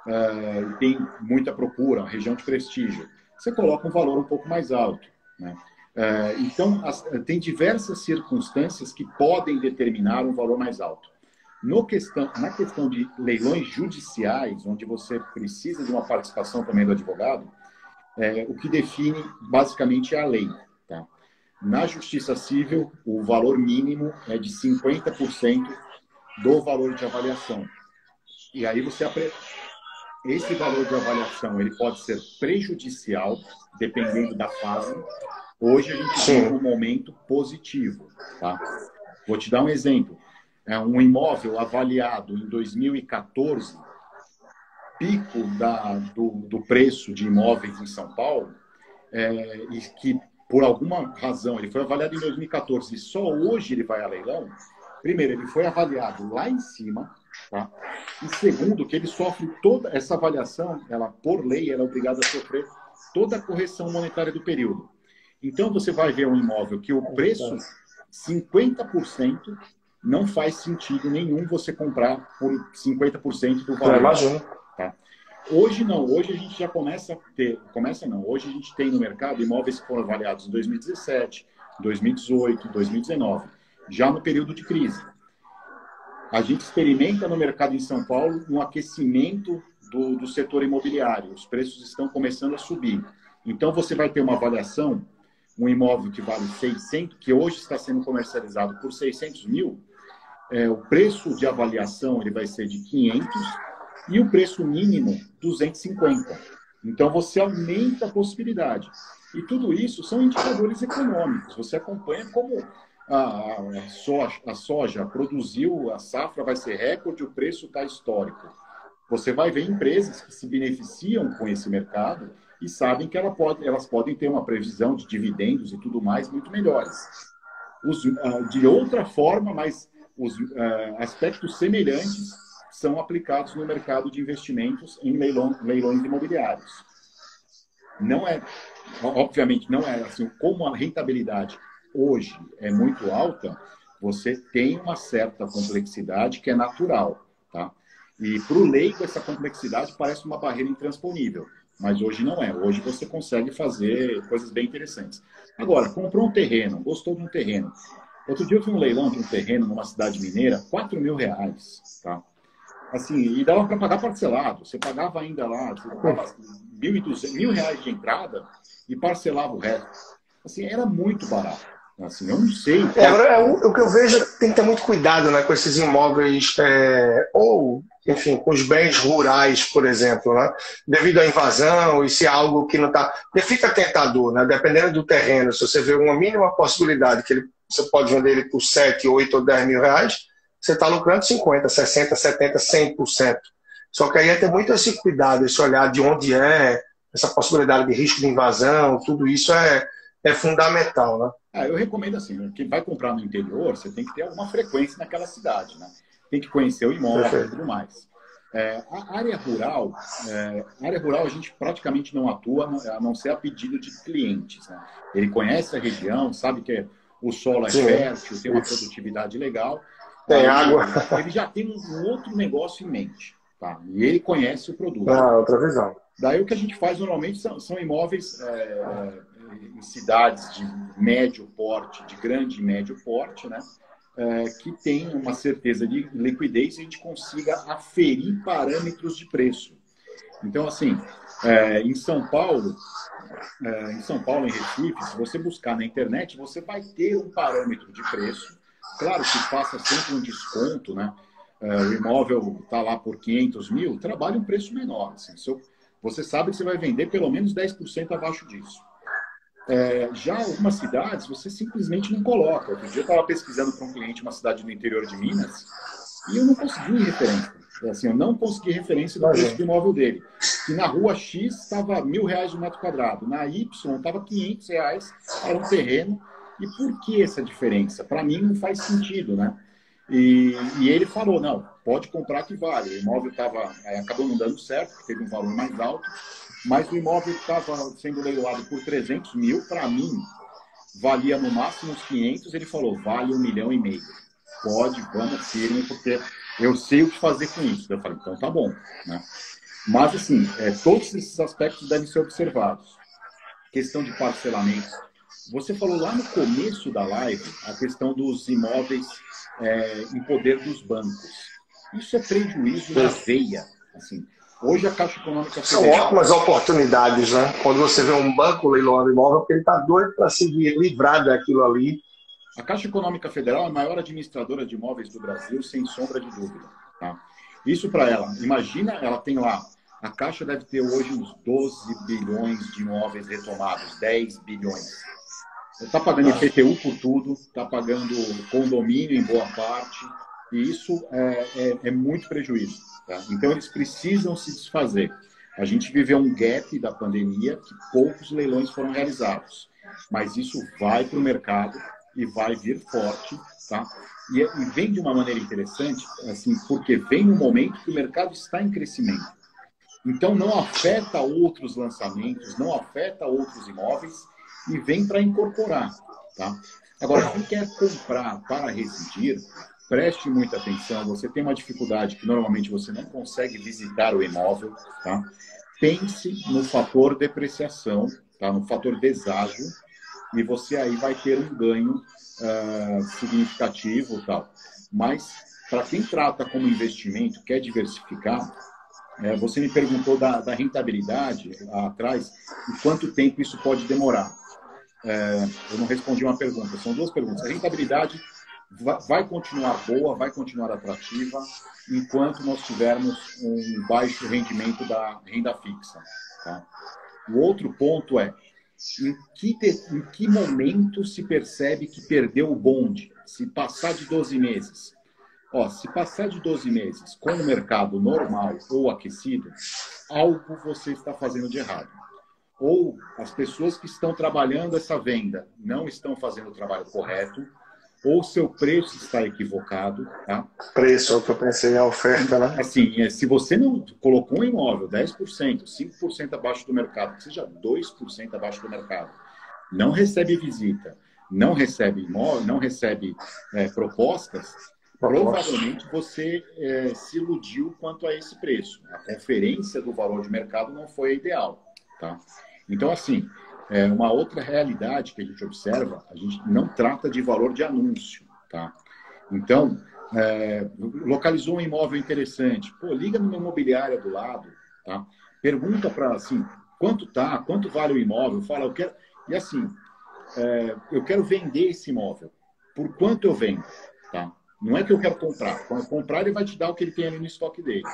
uh, tem muita procura, uma região de prestígio. Você coloca um valor um pouco mais alto, né? Uh, então, as, tem diversas circunstâncias que podem determinar um valor mais alto. Questão, na questão de leilões judiciais, onde você precisa de uma participação também do advogado, é, o que define basicamente é a lei. Tá? Na justiça civil, o valor mínimo é de 50% do valor de avaliação. E aí você esse valor de avaliação ele pode ser prejudicial, dependendo da fase. Hoje a gente tem um momento positivo. Tá? Vou te dar um exemplo. É um imóvel avaliado em 2014 pico da, do, do, preço de imóveis em São Paulo, é, e que por alguma razão ele foi avaliado em 2014 e só hoje ele vai a leilão, primeiro, ele foi avaliado lá em cima, tá? e segundo, que ele sofre toda essa avaliação, ela por lei, ela é obrigada a sofrer toda a correção monetária do período. Então, você vai ver um imóvel que o preço, 50%, não faz sentido nenhum você comprar por 50% do valor. Imagina. Tá? Hoje não, hoje a gente já começa a ter, começa não, hoje a gente tem no mercado imóveis que foram avaliados em 2017, 2018, 2019, já no período de crise. A gente experimenta no mercado em São Paulo um aquecimento do, do setor imobiliário, os preços estão começando a subir. Então você vai ter uma avaliação, um imóvel que vale 600, que hoje está sendo comercializado por 600 mil, é, o preço de avaliação ele vai ser de 500 e o preço mínimo 250. Então você aumenta a possibilidade. E tudo isso são indicadores econômicos. Você acompanha como a, a, soja, a soja produziu, a safra vai ser recorde, o preço está histórico. Você vai ver empresas que se beneficiam com esse mercado e sabem que ela pode, elas podem ter uma previsão de dividendos e tudo mais muito melhores. Os, ah, de outra forma, mas os uh, aspectos semelhantes são aplicados no mercado de investimentos em leilão, leilões imobiliários. Não é, obviamente, não é assim, como a rentabilidade hoje é muito alta, você tem uma certa complexidade que é natural, tá? E para o leigo, essa complexidade parece uma barreira intransponível, mas hoje não é. Hoje você consegue fazer coisas bem interessantes. Agora, comprou um terreno, gostou de um terreno. Outro dia eu fui um leilão de um terreno numa cidade mineira, 4 mil reais, tá? Assim, e dava para pagar parcelado. Você pagava ainda lá, você pagava mil, e mil reais de entrada e parcelava o resto. Assim, era muito barato. Assim, eu não sei. É, é, o, o, que eu vejo tem que ter muito cuidado né, com esses imóveis, é, ou, enfim, com os bens rurais, por exemplo, né, devido à invasão, e se é algo que não está. Fica tentador, né, dependendo do terreno. Se você vê uma mínima possibilidade que ele, você pode vender ele por 7, 8 ou 10 mil reais, você está lucrando 50%, 60%, 70%, 100%. Só que aí é ter muito esse cuidado, esse olhar de onde é, essa possibilidade de risco de invasão, tudo isso é, é fundamental, né? Ah, eu recomendo assim, quem vai comprar no interior, você tem que ter alguma frequência naquela cidade, né? Tem que conhecer o imóvel e tudo mais. É, a área rural, é, a área rural a gente praticamente não atua, a não ser a pedido de clientes. Né? Ele conhece a região, sabe que o solo é Sim. fértil, tem uma produtividade legal, tem água. Ele já tem um outro negócio em mente. Tá? E ele conhece o produto. Ah, outra visão. Daí o que a gente faz normalmente são, são imóveis é, é, em cidades de médio porte, de grande e médio porte, né? É, que tem uma certeza de liquidez e a gente consiga aferir parâmetros de preço. Então, assim, é, em São Paulo, é, em São Paulo, em Recife, se você buscar na internet, você vai ter um parâmetro de preço Claro que faça sempre um desconto, né? É, o imóvel está lá por 500 mil, trabalhe um preço menor. Assim, você sabe que você vai vender pelo menos 10% abaixo disso. É, já algumas cidades você simplesmente não coloca. Outro dia eu estava pesquisando para um cliente uma cidade no interior de Minas e eu não consegui referência. Assim, eu não consegui referência do preço do imóvel dele. E na rua X estava mil reais o metro quadrado, na Y estava 500 reais, era um terreno. E por que essa diferença? Para mim não faz sentido, né? E, e, ele falou, não, pode comprar que vale. O imóvel estava, acabou não dando certo, teve um valor mais alto, mas o imóvel estava sendo leiloado por 300 mil, para mim, valia no máximo uns 500, ele falou, vale um milhão e meio. Pode, vamos firme, porque eu sei o que fazer com isso. Eu falei, então tá bom. Né? Mas, assim, é, todos esses aspectos devem ser observados. Questão de parcelamento. Você falou lá no começo da live a questão dos imóveis é, em poder dos bancos. Isso é prejuízo na veia. Assim, hoje a Caixa Econômica Federal... São ótimas oportunidades, né? Quando você vê um banco leiloando imóvel, porque ele está doido para se livrar daquilo ali. A Caixa Econômica Federal é a maior administradora de imóveis do Brasil, sem sombra de dúvida. Tá? Isso para ela. Imagina, ela tem lá a Caixa deve ter hoje uns 12 bilhões de imóveis retomados, 10 bilhões. Está pagando IPTU por tudo, está pagando condomínio em boa parte, e isso é, é, é muito prejuízo. Tá? Então, eles precisam se desfazer. A gente viveu um gap da pandemia que poucos leilões foram realizados, mas isso vai para o mercado e vai vir forte, tá? E, e, vem de uma maneira interessante, assim, porque vem no momento que o mercado está em crescimento. Então, não afeta outros lançamentos, não afeta outros imóveis e vem para incorporar. Tá? Agora, quem quer comprar para residir, preste muita atenção. Você tem uma dificuldade que normalmente você não consegue visitar o imóvel. Tá? Pense no fator depreciação, tá? no fator deságio, e você aí vai ter um ganho uh, significativo. Tal. Mas, para quem trata como investimento, quer diversificar, é, você me perguntou da, da rentabilidade atrás e quanto tempo isso pode demorar. É, eu não respondi uma pergunta, são duas perguntas. A rentabilidade vai continuar boa, vai continuar atrativa, enquanto nós tivermos um baixo rendimento da renda fixa. Tá? O outro ponto é em que, em que momento se percebe que perdeu o bonde? Se passar de 12 meses. Ó, se passar de 12 meses com o mercado normal ou aquecido, algo você está fazendo de errado ou as pessoas que estão trabalhando essa venda não estão fazendo o trabalho correto, ou seu preço está equivocado. Tá? Preço, é o que eu pensei, a oferta, né? Assim, é, se você não colocou um imóvel 10%, 5% abaixo do mercado, que seja 2% abaixo do mercado, não recebe visita, não recebe imóvel, não recebe é, propostas, provavelmente você é, se iludiu quanto a esse preço. A conferência do valor de mercado não foi a ideal. Tá? Então, assim, é uma outra realidade que a gente observa, a gente não trata de valor de anúncio, tá? Então, é, localizou um imóvel interessante, pô, liga numa imobiliária do lado, tá? Pergunta para, assim, quanto tá, quanto vale o imóvel, fala, eu quero... E assim, é, eu quero vender esse imóvel. Por quanto eu vendo, tá? Não é que eu quero comprar. Quando comprar, ele vai te dar o que ele tem ali no estoque dele.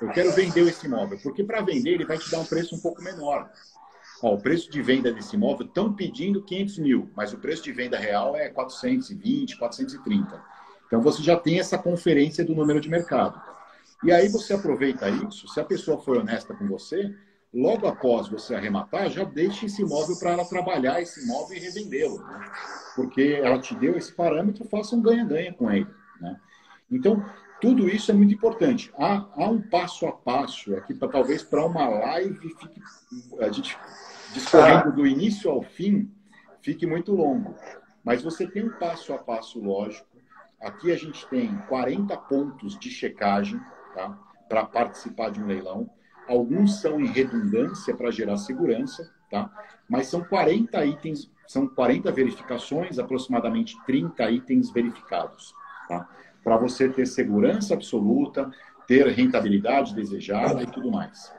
Eu quero vender esse imóvel, porque para vender ele vai te dar um preço um pouco menor. Ó, o preço de venda desse imóvel estão pedindo 500 mil, mas o preço de venda real é 420, 430. Então você já tem essa conferência do número de mercado. E aí você aproveita isso, se a pessoa for honesta com você, logo após você arrematar, já deixe esse imóvel para ela trabalhar esse imóvel e revendê-lo. Né? Porque ela te deu esse parâmetro, faça um ganha-ganha com ele. Né? Então, tudo isso é muito importante. Há, há um passo a passo aqui, para talvez para uma live fique, a gente discorrendo do início ao fim, fique muito longo. Mas você tem um passo a passo lógico. Aqui a gente tem 40 pontos de checagem tá? para participar de um leilão. Alguns são em redundância para gerar segurança, tá? mas são 40 itens, são 40 verificações, aproximadamente 30 itens verificados. Tá? Para você ter segurança absoluta, ter rentabilidade desejada e tudo mais.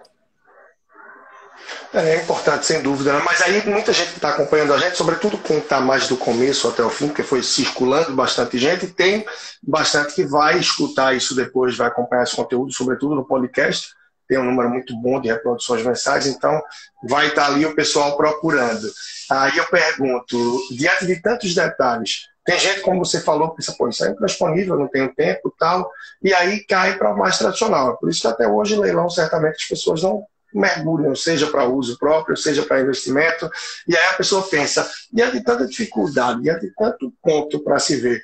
É, é importante, sem dúvida. Né? Mas aí muita gente que está acompanhando a gente, sobretudo quem está mais do começo até o fim, porque foi circulando bastante gente, tem bastante que vai escutar isso depois, vai acompanhar esse conteúdo, sobretudo no podcast. Tem um número muito bom de reproduções mensais, então vai estar tá ali o pessoal procurando. Aí eu pergunto, diante de tantos detalhes, Tem gente, como você falou, que pensa, pô, isso é indisponível, não tenho tempo tal, e aí cai para o mais tradicional. Por isso que até hoje, leilão, certamente as pessoas não mergulham, seja para uso próprio, seja para investimento, e aí a pessoa pensa, diante de tanta dificuldade, diante de tanto ponto para se ver,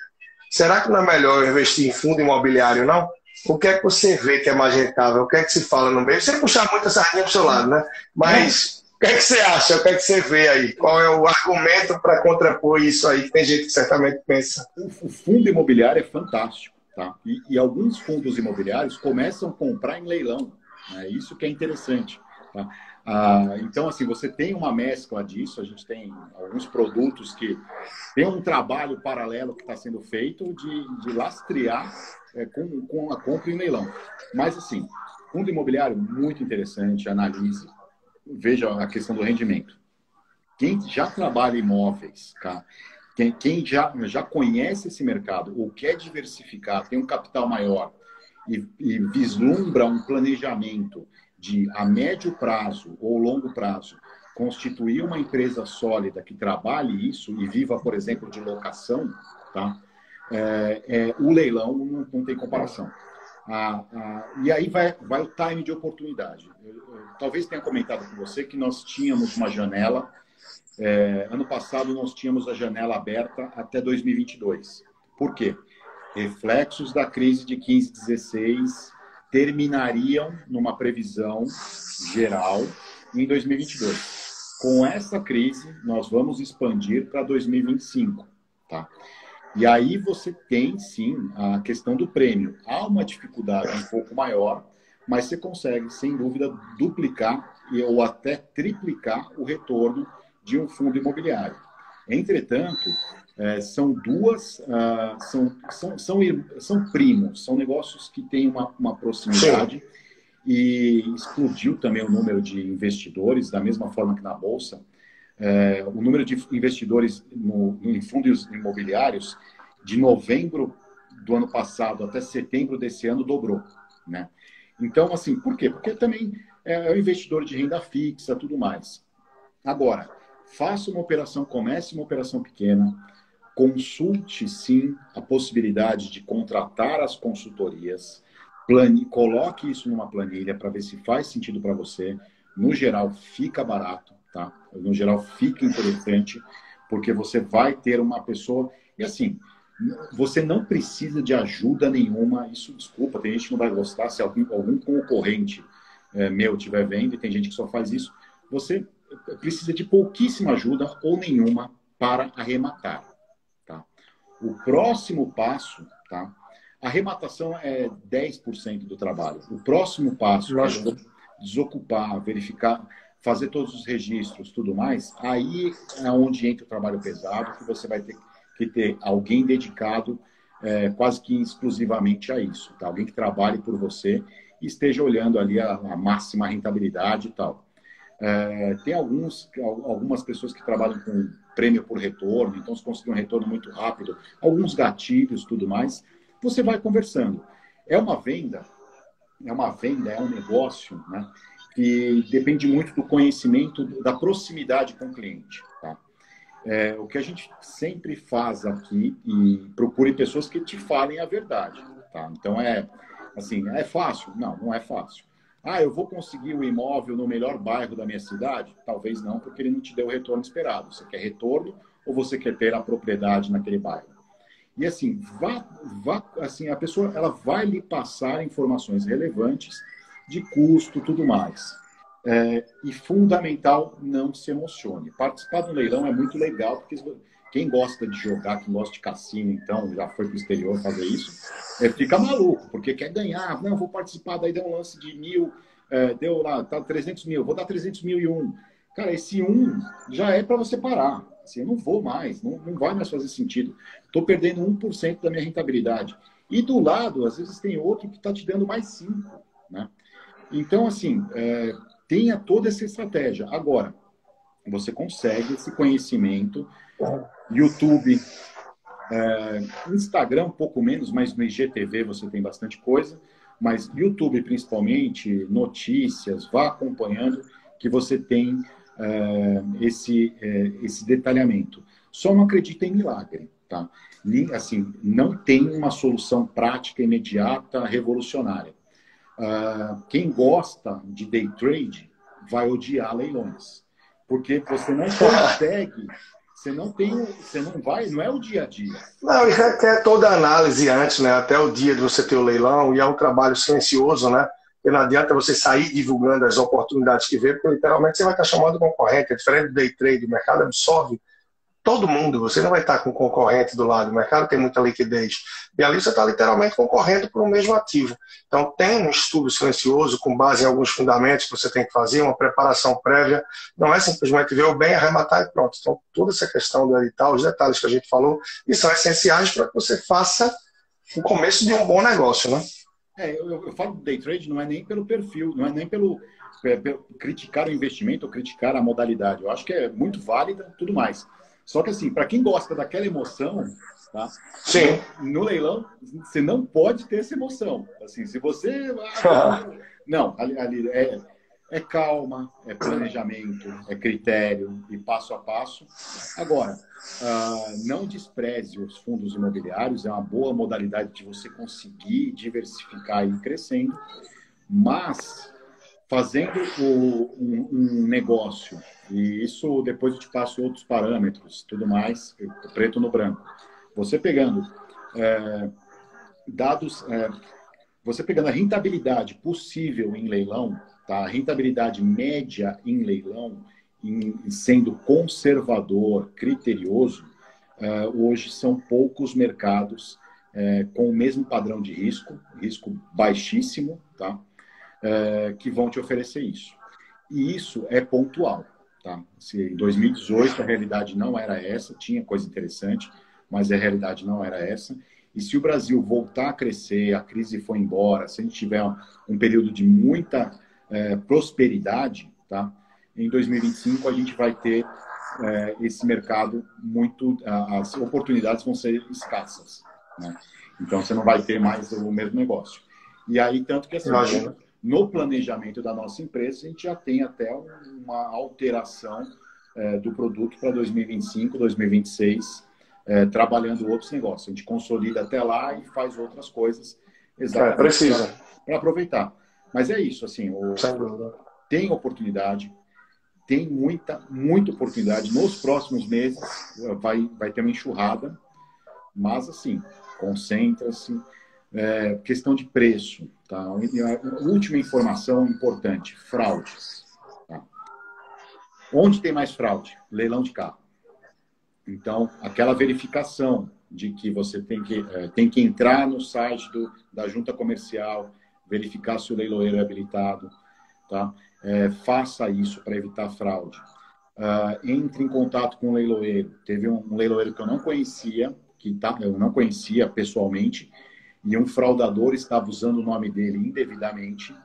será que não é melhor investir em fundo imobiliário, não? O que é que você vê que é mais rentável? O que é que se fala no meio? Você puxar muita sardinha para o seu lado, né? Mas o que é que você acha? O que é que você vê aí? Qual é o argumento para contrapor isso aí? Tem gente que certamente pensa. O fundo imobiliário é fantástico, tá? E, e alguns fundos imobiliários começam a comprar em leilão. É isso que é interessante. Tá? Ah, então, assim, você tem uma mescla disso. A gente tem alguns produtos que tem um trabalho paralelo que está sendo feito de, de lastrear é, com, com a compra em leilão. Mas, assim, fundo imobiliário, muito interessante, analise, veja a questão do rendimento. Quem já trabalha imóveis, tá? quem, quem já, já conhece esse mercado ou quer diversificar, tem um capital maior e, e vislumbra um planejamento de, a médio prazo ou longo prazo, constituir uma empresa sólida que trabalhe isso e viva, por exemplo, de locação, tá? É, é, o leilão não, não tem comparação. E aí vai, vai o time de oportunidade. Eu, eu, talvez tenha comentado com você que nós tínhamos uma janela. É, ano passado nós tínhamos a janela aberta até 2022. Por quê? Reflexos da crise de 15, 16 terminariam numa previsão geral em 2022. Com essa crise, nós vamos expandir para 2025, tá? E aí você tem, sim, a questão do prêmio. Há uma dificuldade um pouco maior, mas você consegue, sem dúvida, duplicar ou até triplicar o retorno de um fundo imobiliário. Entretanto, é, são duas, uh, são, são, são, são primos, são negócios que têm uma, uma proximidade e explodiu também o número de investidores, da mesma forma que na Bolsa. É, o número de investidores no, em fundos imobiliários de novembro do ano passado até setembro desse ano dobrou, né? Então, assim, por quê? Porque também é, é um investidor de renda fixa, tudo mais. Agora, faça uma operação, comece uma operação pequena, consulte sim a possibilidade de contratar as consultorias, plane, coloque isso numa planilha para ver se faz sentido para você. No geral, fica barato, tá? No geral, fica interessante, porque você vai ter uma pessoa. E assim, você não precisa de ajuda nenhuma. Isso, desculpa, tem gente que não vai gostar. Se algum, algum concorrente é, meu estiver vendo, e tem gente que só faz isso, você precisa de pouquíssima ajuda ou nenhuma para arrematar. Tá? O próximo passo, tá? a arrematação é 10% do trabalho. O próximo passo é desocupar, verificar fazer todos os registros, tudo mais, aí é onde entra o trabalho pesado, que você vai ter que ter alguém dedicado é, quase que exclusivamente a isso, tá? Alguém que trabalhe por você e esteja olhando ali a, a máxima rentabilidade e tal. É, tem alguns, algumas pessoas que trabalham com prêmio por retorno, então se conseguir um retorno muito rápido, alguns gatilhos, tudo mais, você vai conversando. É uma venda, é uma venda, é um negócio, né? Que depende muito do conhecimento, da proximidade com o cliente. Tá? É, o que a gente sempre faz aqui e procure pessoas que te falem a verdade. Tá? Então é assim, é fácil? Não, não é fácil. Ah, eu vou conseguir o imóvel no melhor bairro da minha cidade? Talvez não, porque ele não te deu o retorno esperado. Você quer retorno ou você quer ter a propriedade naquele bairro? E assim, vá, vá, assim, a pessoa ela vai lhe passar informações relevantes de custo, tudo mais. É, e fundamental, não se emocione. Participar do leilão é muito legal, porque quem gosta de jogar, quem gosta de cassino, então, já foi para o exterior fazer isso, é, fica maluco, porque quer ganhar. Não, vou participar, daí deu um lance de mil, é, deu lá, tá 300 mil, vou dar 300 mil e um. Cara, esse um já é para você parar. Assim, eu não vou mais, não, não vai mais fazer sentido. Estou perdendo 1% da minha rentabilidade. E do lado, às vezes tem outro que está te dando mais 5%. Né? Então, assim, é, tenha toda essa estratégia. Agora, você consegue esse conhecimento. YouTube, é, Instagram, um pouco menos, mas no IGTV você tem bastante coisa. Mas YouTube, principalmente, notícias, vá acompanhando que você tem é, esse, é, esse detalhamento. Só não acredita em milagre. tá? Assim, não tem uma solução prática, imediata, revolucionária. Uh, quem gosta de day trade vai odiar leilões, porque você não consegue, você não tem, você não vai, não é o dia a dia. Não, e requer toda a análise antes, né? Até o dia de você ter o leilão, e é um trabalho silencioso, né? E não adianta você sair divulgando as oportunidades que vê, porque literalmente você vai estar chamando concorrente. É diferente do day trade, o mercado absorve todo mundo, você não vai estar com concorrente do lado, o mercado tem muita liquidez. E ali você está literalmente concorrendo por um mesmo ativo. Então tem um estudo silencioso com base em alguns fundamentos que você tem que fazer, uma preparação prévia. Não é simplesmente ver o bem, arrematar e pronto. Então toda essa questão do edital, os detalhes que a gente falou, e são essenciais para que você faça o começo de um bom negócio, né? É, eu, eu falo do day trade não é nem pelo perfil, não é nem pelo, pelo criticar o investimento ou criticar a modalidade. Eu acho que é muito válida, tudo mais. Só que assim, para quem gosta daquela emoção, tá? Sim. No, no, leilão, você não pode ter essa emoção. Assim, se você não, ali, ali é, é calma, é planejamento, é critério e passo a passo. Agora, uh, não despreze os fundos imobiliários, é uma boa modalidade de você conseguir diversificar e ir crescendo, mas fazendo o, um, um, negócio, e isso depois eu te passo outros parâmetros, tudo mais, preto no branco. Você pegando é, dados, é, você pegando a rentabilidade possível em leilão, tá? a rentabilidade média em leilão, em, sendo conservador, criterioso, é, hoje são poucos mercados é, com o mesmo padrão de risco, risco baixíssimo, tá? É, que vão te oferecer isso. E isso é pontual. Tá? Se em 2018 a realidade não era essa, tinha coisa interessante, mas a realidade não era essa. E se o Brasil voltar a crescer, a crise for embora, se a gente tiver um período de muita é, prosperidade, tá? em 2025 a gente vai ter é, esse mercado muito. As oportunidades vão ser escassas. Né? Então você não vai ter mais o mesmo negócio. E aí, tanto que assim, no planejamento da nossa empresa, a gente já tem até uma alteração é, do produto para 2025, 2026, é, trabalhando outros negócios. A gente consolida até lá e faz outras coisas exatamente é, para aproveitar. Mas é isso, assim, o, tem oportunidade, tem muita, muita oportunidade. Nos próximos meses vai, vai ter uma enxurrada, mas assim, concentra-se, é, questão de preço. Tá? A última informação importante: fraudes. Tá? Onde tem mais fraude? Leilão de carro. Então, aquela verificação de que você tem que, é, tem que entrar no site do, da junta comercial, verificar se o leiloeiro é habilitado, tá? É, faça isso para evitar fraude. Uh, entre em contato com o leiloeiro. Teve um, um leiloeiro que eu não conhecia, que tá, eu não conhecia pessoalmente, e um fraudador estava usando o nome dele indevidamente.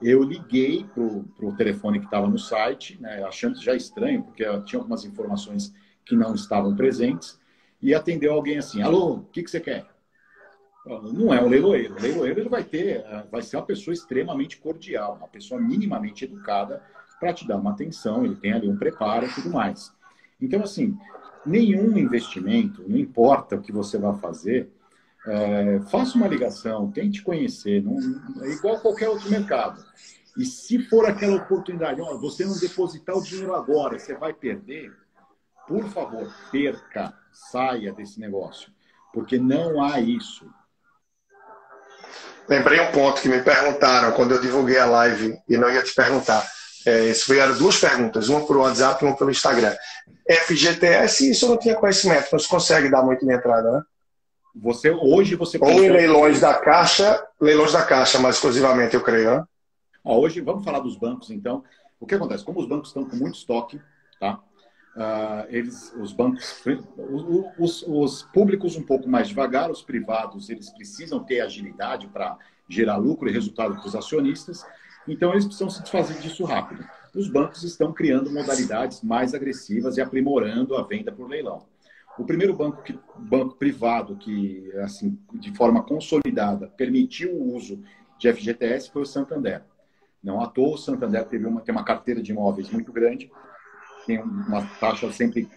Eu liguei para o telefone que estava no site, né, achando já estranho, porque tinha algumas informações que não estavam presentes, e atendeu alguém assim: Alô, o que, que você quer? Não é um leiloeiro. O leiloeiro ele vai ter, vai ser uma pessoa extremamente cordial, uma pessoa minimamente educada para te dar uma atenção, ele tem ali um preparo e tudo mais. Então, assim, nenhum investimento, não importa o que você vai fazer, é, faça uma ligação, tente conhecer, não, é igual qualquer outro mercado. E se for aquela oportunidade, ó, você não depositar o dinheiro agora, você vai perder, por favor, perca, saia desse negócio, porque não há isso. Lembrei um ponto que me perguntaram quando eu divulguei a live e não ia te perguntar. É, isso eram duas perguntas, uma pelo WhatsApp e uma pelo Instagram. FGTS, isso eu não tinha conhecimento, não se consegue dar muito de entrada, né? Você hoje você ou em leilões da caixa, leilões da caixa, mais exclusivamente, eu creio. Né? Ó, hoje vamos falar dos bancos, então. O que acontece? Como os bancos estão com muito estoque, tá? Uh, eles, os bancos, os, os, públicos um pouco mais devagar, os privados, eles precisam ter agilidade para gerar lucro e resultado para os acionistas, então eles precisam se desfazer disso rápido. Os bancos estão criando modalidades mais agressivas e aprimorando a venda por leilão. O primeiro banco, que, banco privado que, assim, de forma consolidada, permitiu o uso de FGTS foi o Santander. Não à toa, o Santander teve uma, tem uma carteira de imóveis muito grande, tem uma taxa sempre.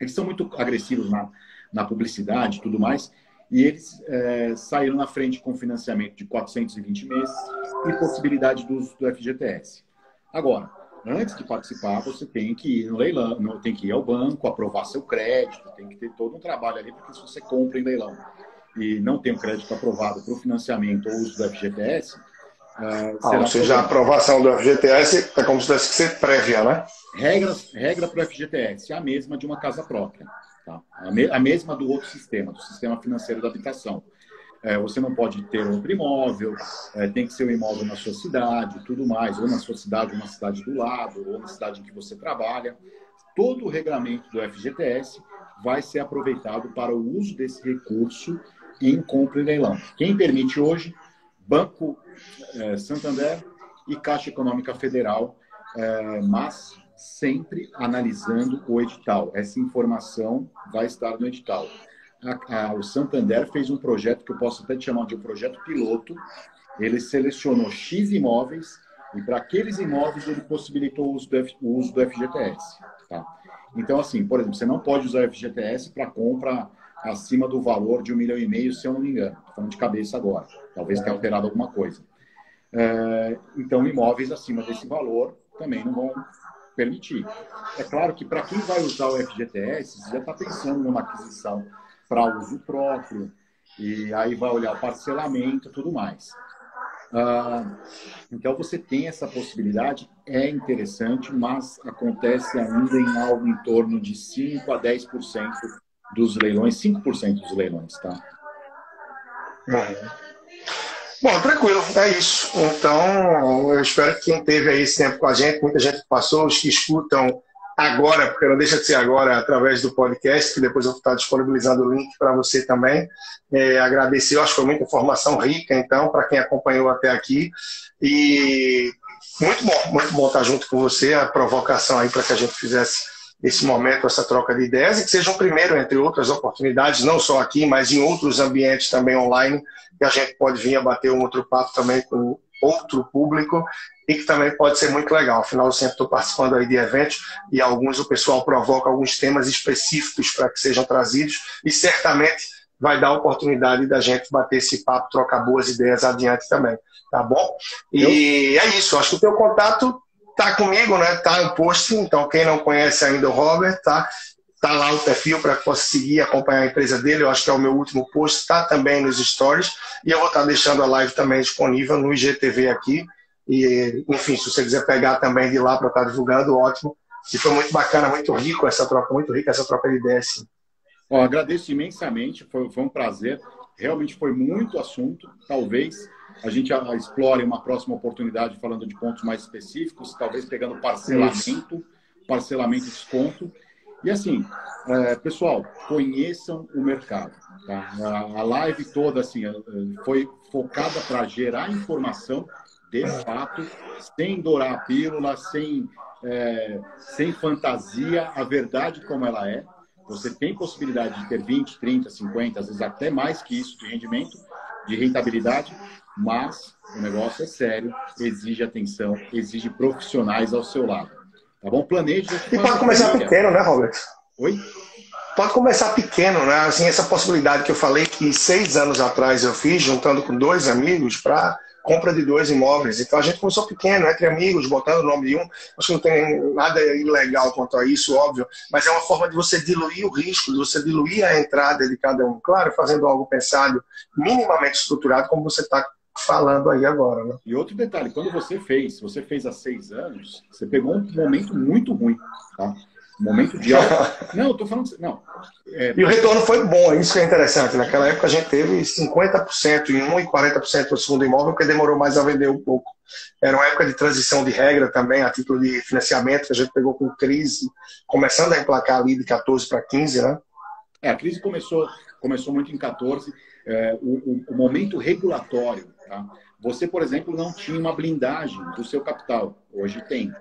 Eles são muito agressivos na, na publicidade e tudo mais. E eles é, saíram na frente com financiamento de 420 meses e possibilidade do uso do FGTS. Agora, antes de participar, você tem que ir no leilão, tem que ir ao banco, aprovar seu crédito, tem que ter todo um trabalho ali, porque se você compra em leilão e não tem o crédito aprovado para o financiamento ou uso do FGTS, Uh, ah, ou seja, a aprovação do FGTS é como se tivesse que ser prévia, né? Regras, regra para o FGTS é a mesma de uma casa própria. Tá? A, me, a, mesma do outro sistema, do sistema financeiro da habitação. É, você não pode ter outro imóvel, é, tem que ser um imóvel na sua cidade, tudo mais, ou na sua cidade, ou na cidade do lado, ou na cidade em que você trabalha. Todo o regramento do FGTS vai ser aproveitado para o uso desse recurso em compra e leilão. Quem permite hoje Banco é, Santander e Caixa Econômica Federal, é, mas sempre analisando o edital. Essa informação vai estar no edital. A, a, o Santander fez um projeto que eu posso até chamar de um projeto piloto. Ele selecionou X imóveis e para aqueles imóveis ele possibilitou o uso do, F, o uso do FGTS. Tá? Então, assim, por exemplo, você não pode usar o FGTS para compra acima do valor de um milhão e meio, se eu não me engano. Estou falando de cabeça agora. Talvez tenha alterado alguma coisa. É, então, imóveis acima desse valor também não vão permitir. É claro que para quem vai usar o FGTS, já está pensando numa aquisição para uso próprio, e aí vai olhar o parcelamento tudo mais. Ah, então, você tem essa possibilidade, é interessante, mas acontece ainda em algo em torno de 5% a 10% dos leilões, 5% dos leilões, tá? Bom, tranquilo, é isso. Então, eu espero que quem teve aí esse tempo com a gente, muita gente passou, os que escutam agora, porque não deixa de ser agora através do podcast, que depois eu vou estar disponibilizando o link para você também. É, agradecer, eu acho que foi muita informação rica, então, para quem acompanhou até aqui. E muito bom, muito bom estar junto com você, a provocação aí para que a gente fizesse esse momento, essa troca de ideias, e que seja um primeiro, entre outras oportunidades, não só aqui, mas em outros ambientes também online, que a gente pode vir a bater um outro papo também com outro público e que também pode ser muito legal. Afinal, eu sempre estou participando aí de eventos e alguns o pessoal provoca alguns temas específicos para que sejam trazidos e certamente vai dar a oportunidade da gente bater esse papo, trocar boas ideias adiante também, tá bom? E eu... é isso, acho que o teu contato tá comigo, né? Tá no post, então quem não conhece ainda o Robert, tá? Tá lá o perfil para que possa seguir, acompanhar a empresa dele. Eu acho que é o meu último post, está também nos stories. E eu vou estar tá deixando a live também disponível no IGTV aqui. E, enfim, se você quiser pegar também de lá para estar tá divulgando, ótimo. E foi muito bacana, muito rico essa troca, muito rica essa troca de ideias. Agradeço imensamente, foi, foi um prazer. Realmente foi muito assunto. Talvez a gente explore uma próxima oportunidade falando de pontos mais específicos, talvez pegando parcelamento, parcelamento e desconto. E assim, é, pessoal, conheçam o mercado. Tá? A, live toda assim, é, foi focada para gerar informação de fato, sem dourar a pílula, sem, é, sem fantasia, a verdade como ela é. Você tem possibilidade de ter 20, 30, 50, às vezes até mais que isso de rendimento, de rentabilidade, mas o negócio é sério, exige atenção, exige profissionais ao seu lado. Tá bom? Planeje. E pode começar pequeno, né, Robert? Oi? Pode começar pequeno, né? Assim, essa possibilidade que eu falei que seis anos atrás eu fiz, juntando com dois amigos, para compra de dois imóveis. Então a gente começou pequeno, entre amigos, botando o nome de um. Acho que não tem nada ilegal quanto a isso, óbvio, mas é uma forma de você diluir o risco, de você diluir a entrada de cada um. Claro, fazendo algo pensado, minimamente estruturado, como você está falando aí agora. Né? E outro detalhe, quando você fez, você fez há seis anos, você pegou um momento muito ruim, tá? Momento de alta. Não, eu tô falando. Não. É... E o retorno foi bom, isso que é interessante. Naquela época a gente teve 50% em um e 40% no segundo imóvel, porque demorou mais a vender um pouco. Era uma época de transição de regra também, a título de financiamento, que a gente pegou com crise, começando a emplacar ali de 14 para 15, né? É, a crise começou, começou muito em 14. É, o, o, o momento regulatório Tá? Você, por exemplo, não tinha uma blindagem do seu capital. Hoje tem. Né?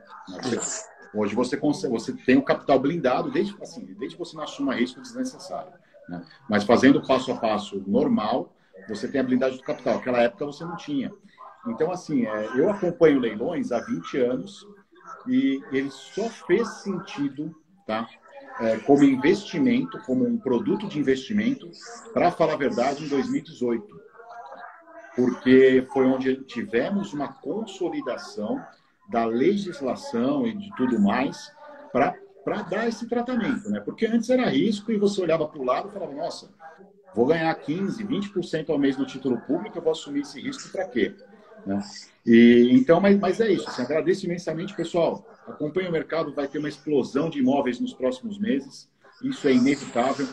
Hoje você, consegue, você tem o capital blindado desde, assim, desde que você não assuma risco desnecessário. Né? Mas fazendo passo a passo normal, você tem a blindagem do capital. Naquela época você não tinha. Então, assim, é, eu acompanho leilões há 20 anos e ele só fez sentido, tá? é, como investimento, como um produto de investimento, para falar a verdade, em 2018. Porque foi onde tivemos uma consolidação da legislação e de tudo mais para dar esse tratamento, né? Porque antes era risco e você olhava para o lado e falava, nossa, vou ganhar 15, 20% ao mês no título público, eu vou assumir esse risco para quê? Né? E, então, mas, mas é isso. Assim, agradeço imensamente, pessoal. Acompanhe o mercado, vai ter uma explosão de imóveis nos próximos meses. Isso é inevitável.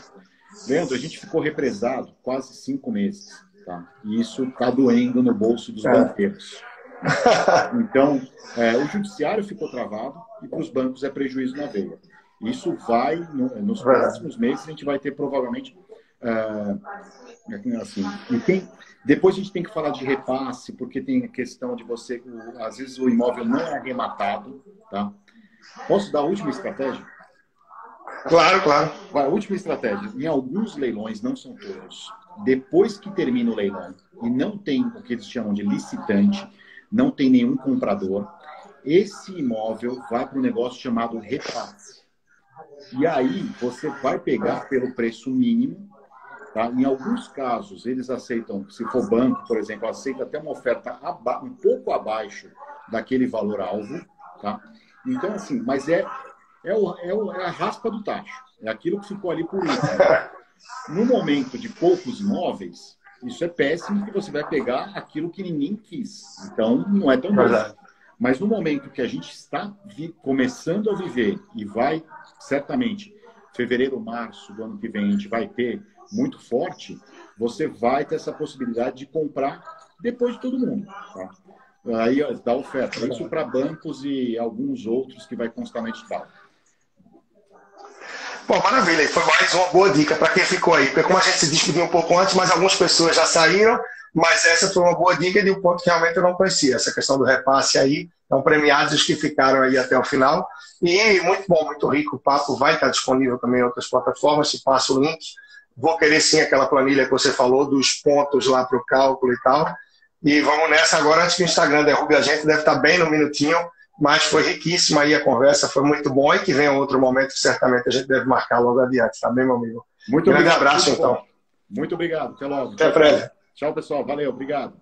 Leandro, a gente ficou represado quase cinco meses. Tá? E isso está doendo no bolso dos é. banqueiros. Então, é, o judiciário ficou travado e para os bancos é prejuízo na veia. Isso vai, no, nos próximos meses, a gente vai ter provavelmente. Uh, assim, tem, depois a gente tem que falar de repasse, porque tem a questão de você, o, às vezes o imóvel não é arrematado, tá? Posso dar a última estratégia? Claro, claro. A última estratégia. Em alguns leilões, não são todos, depois que termina o leilão e não tem o que eles chamam de licitante, não tem nenhum comprador, esse imóvel vai para um negócio chamado repasse. E aí você vai pegar pelo preço mínimo Tá? Em alguns casos, eles aceitam, se for banco, por exemplo, aceita até uma oferta um pouco abaixo daquele valor-alvo. Tá? Então, assim, mas é, é, o, é, o, é, a raspa do tacho. É aquilo que ficou ali por último. No momento de poucos imóveis, isso é péssimo, porque você vai pegar aquilo que ninguém quis. Então, não é tão bom. Mas no momento que a gente está começando a viver e vai, certamente, fevereiro, março do ano que vem, a gente vai ter muito forte, você vai ter essa possibilidade de comprar depois de todo mundo. Tá? Aí dá oferta. Isso para bancos e alguns outros que vai constantemente estar. Bom, maravilha. Foi mais uma boa dica para quem ficou aí. Porque como a gente se despediu um pouco antes, mas algumas pessoas já saíram, mas essa foi uma boa dica de um ponto que realmente eu não conhecia. Essa questão do repasse aí. Então, premiados os que ficaram aí até o final. E muito bom, muito rico. O papo vai estar disponível também em outras plataformas. Se passa o link Vou querer sim aquela planilha que você falou, dos pontos lá para o cálculo e tal. E vamos nessa agora, antes que o Instagram derrube a gente, deve estar bem no minutinho, mas foi riquíssima aí a conversa, foi muito bom e que venha outro momento que certamente a gente deve marcar logo adiante, tá bem, meu amigo? Muito Grande obrigado. abraço, então. Muito obrigado. Até logo. Até breve. Tchau, pessoal. Valeu. Obrigado.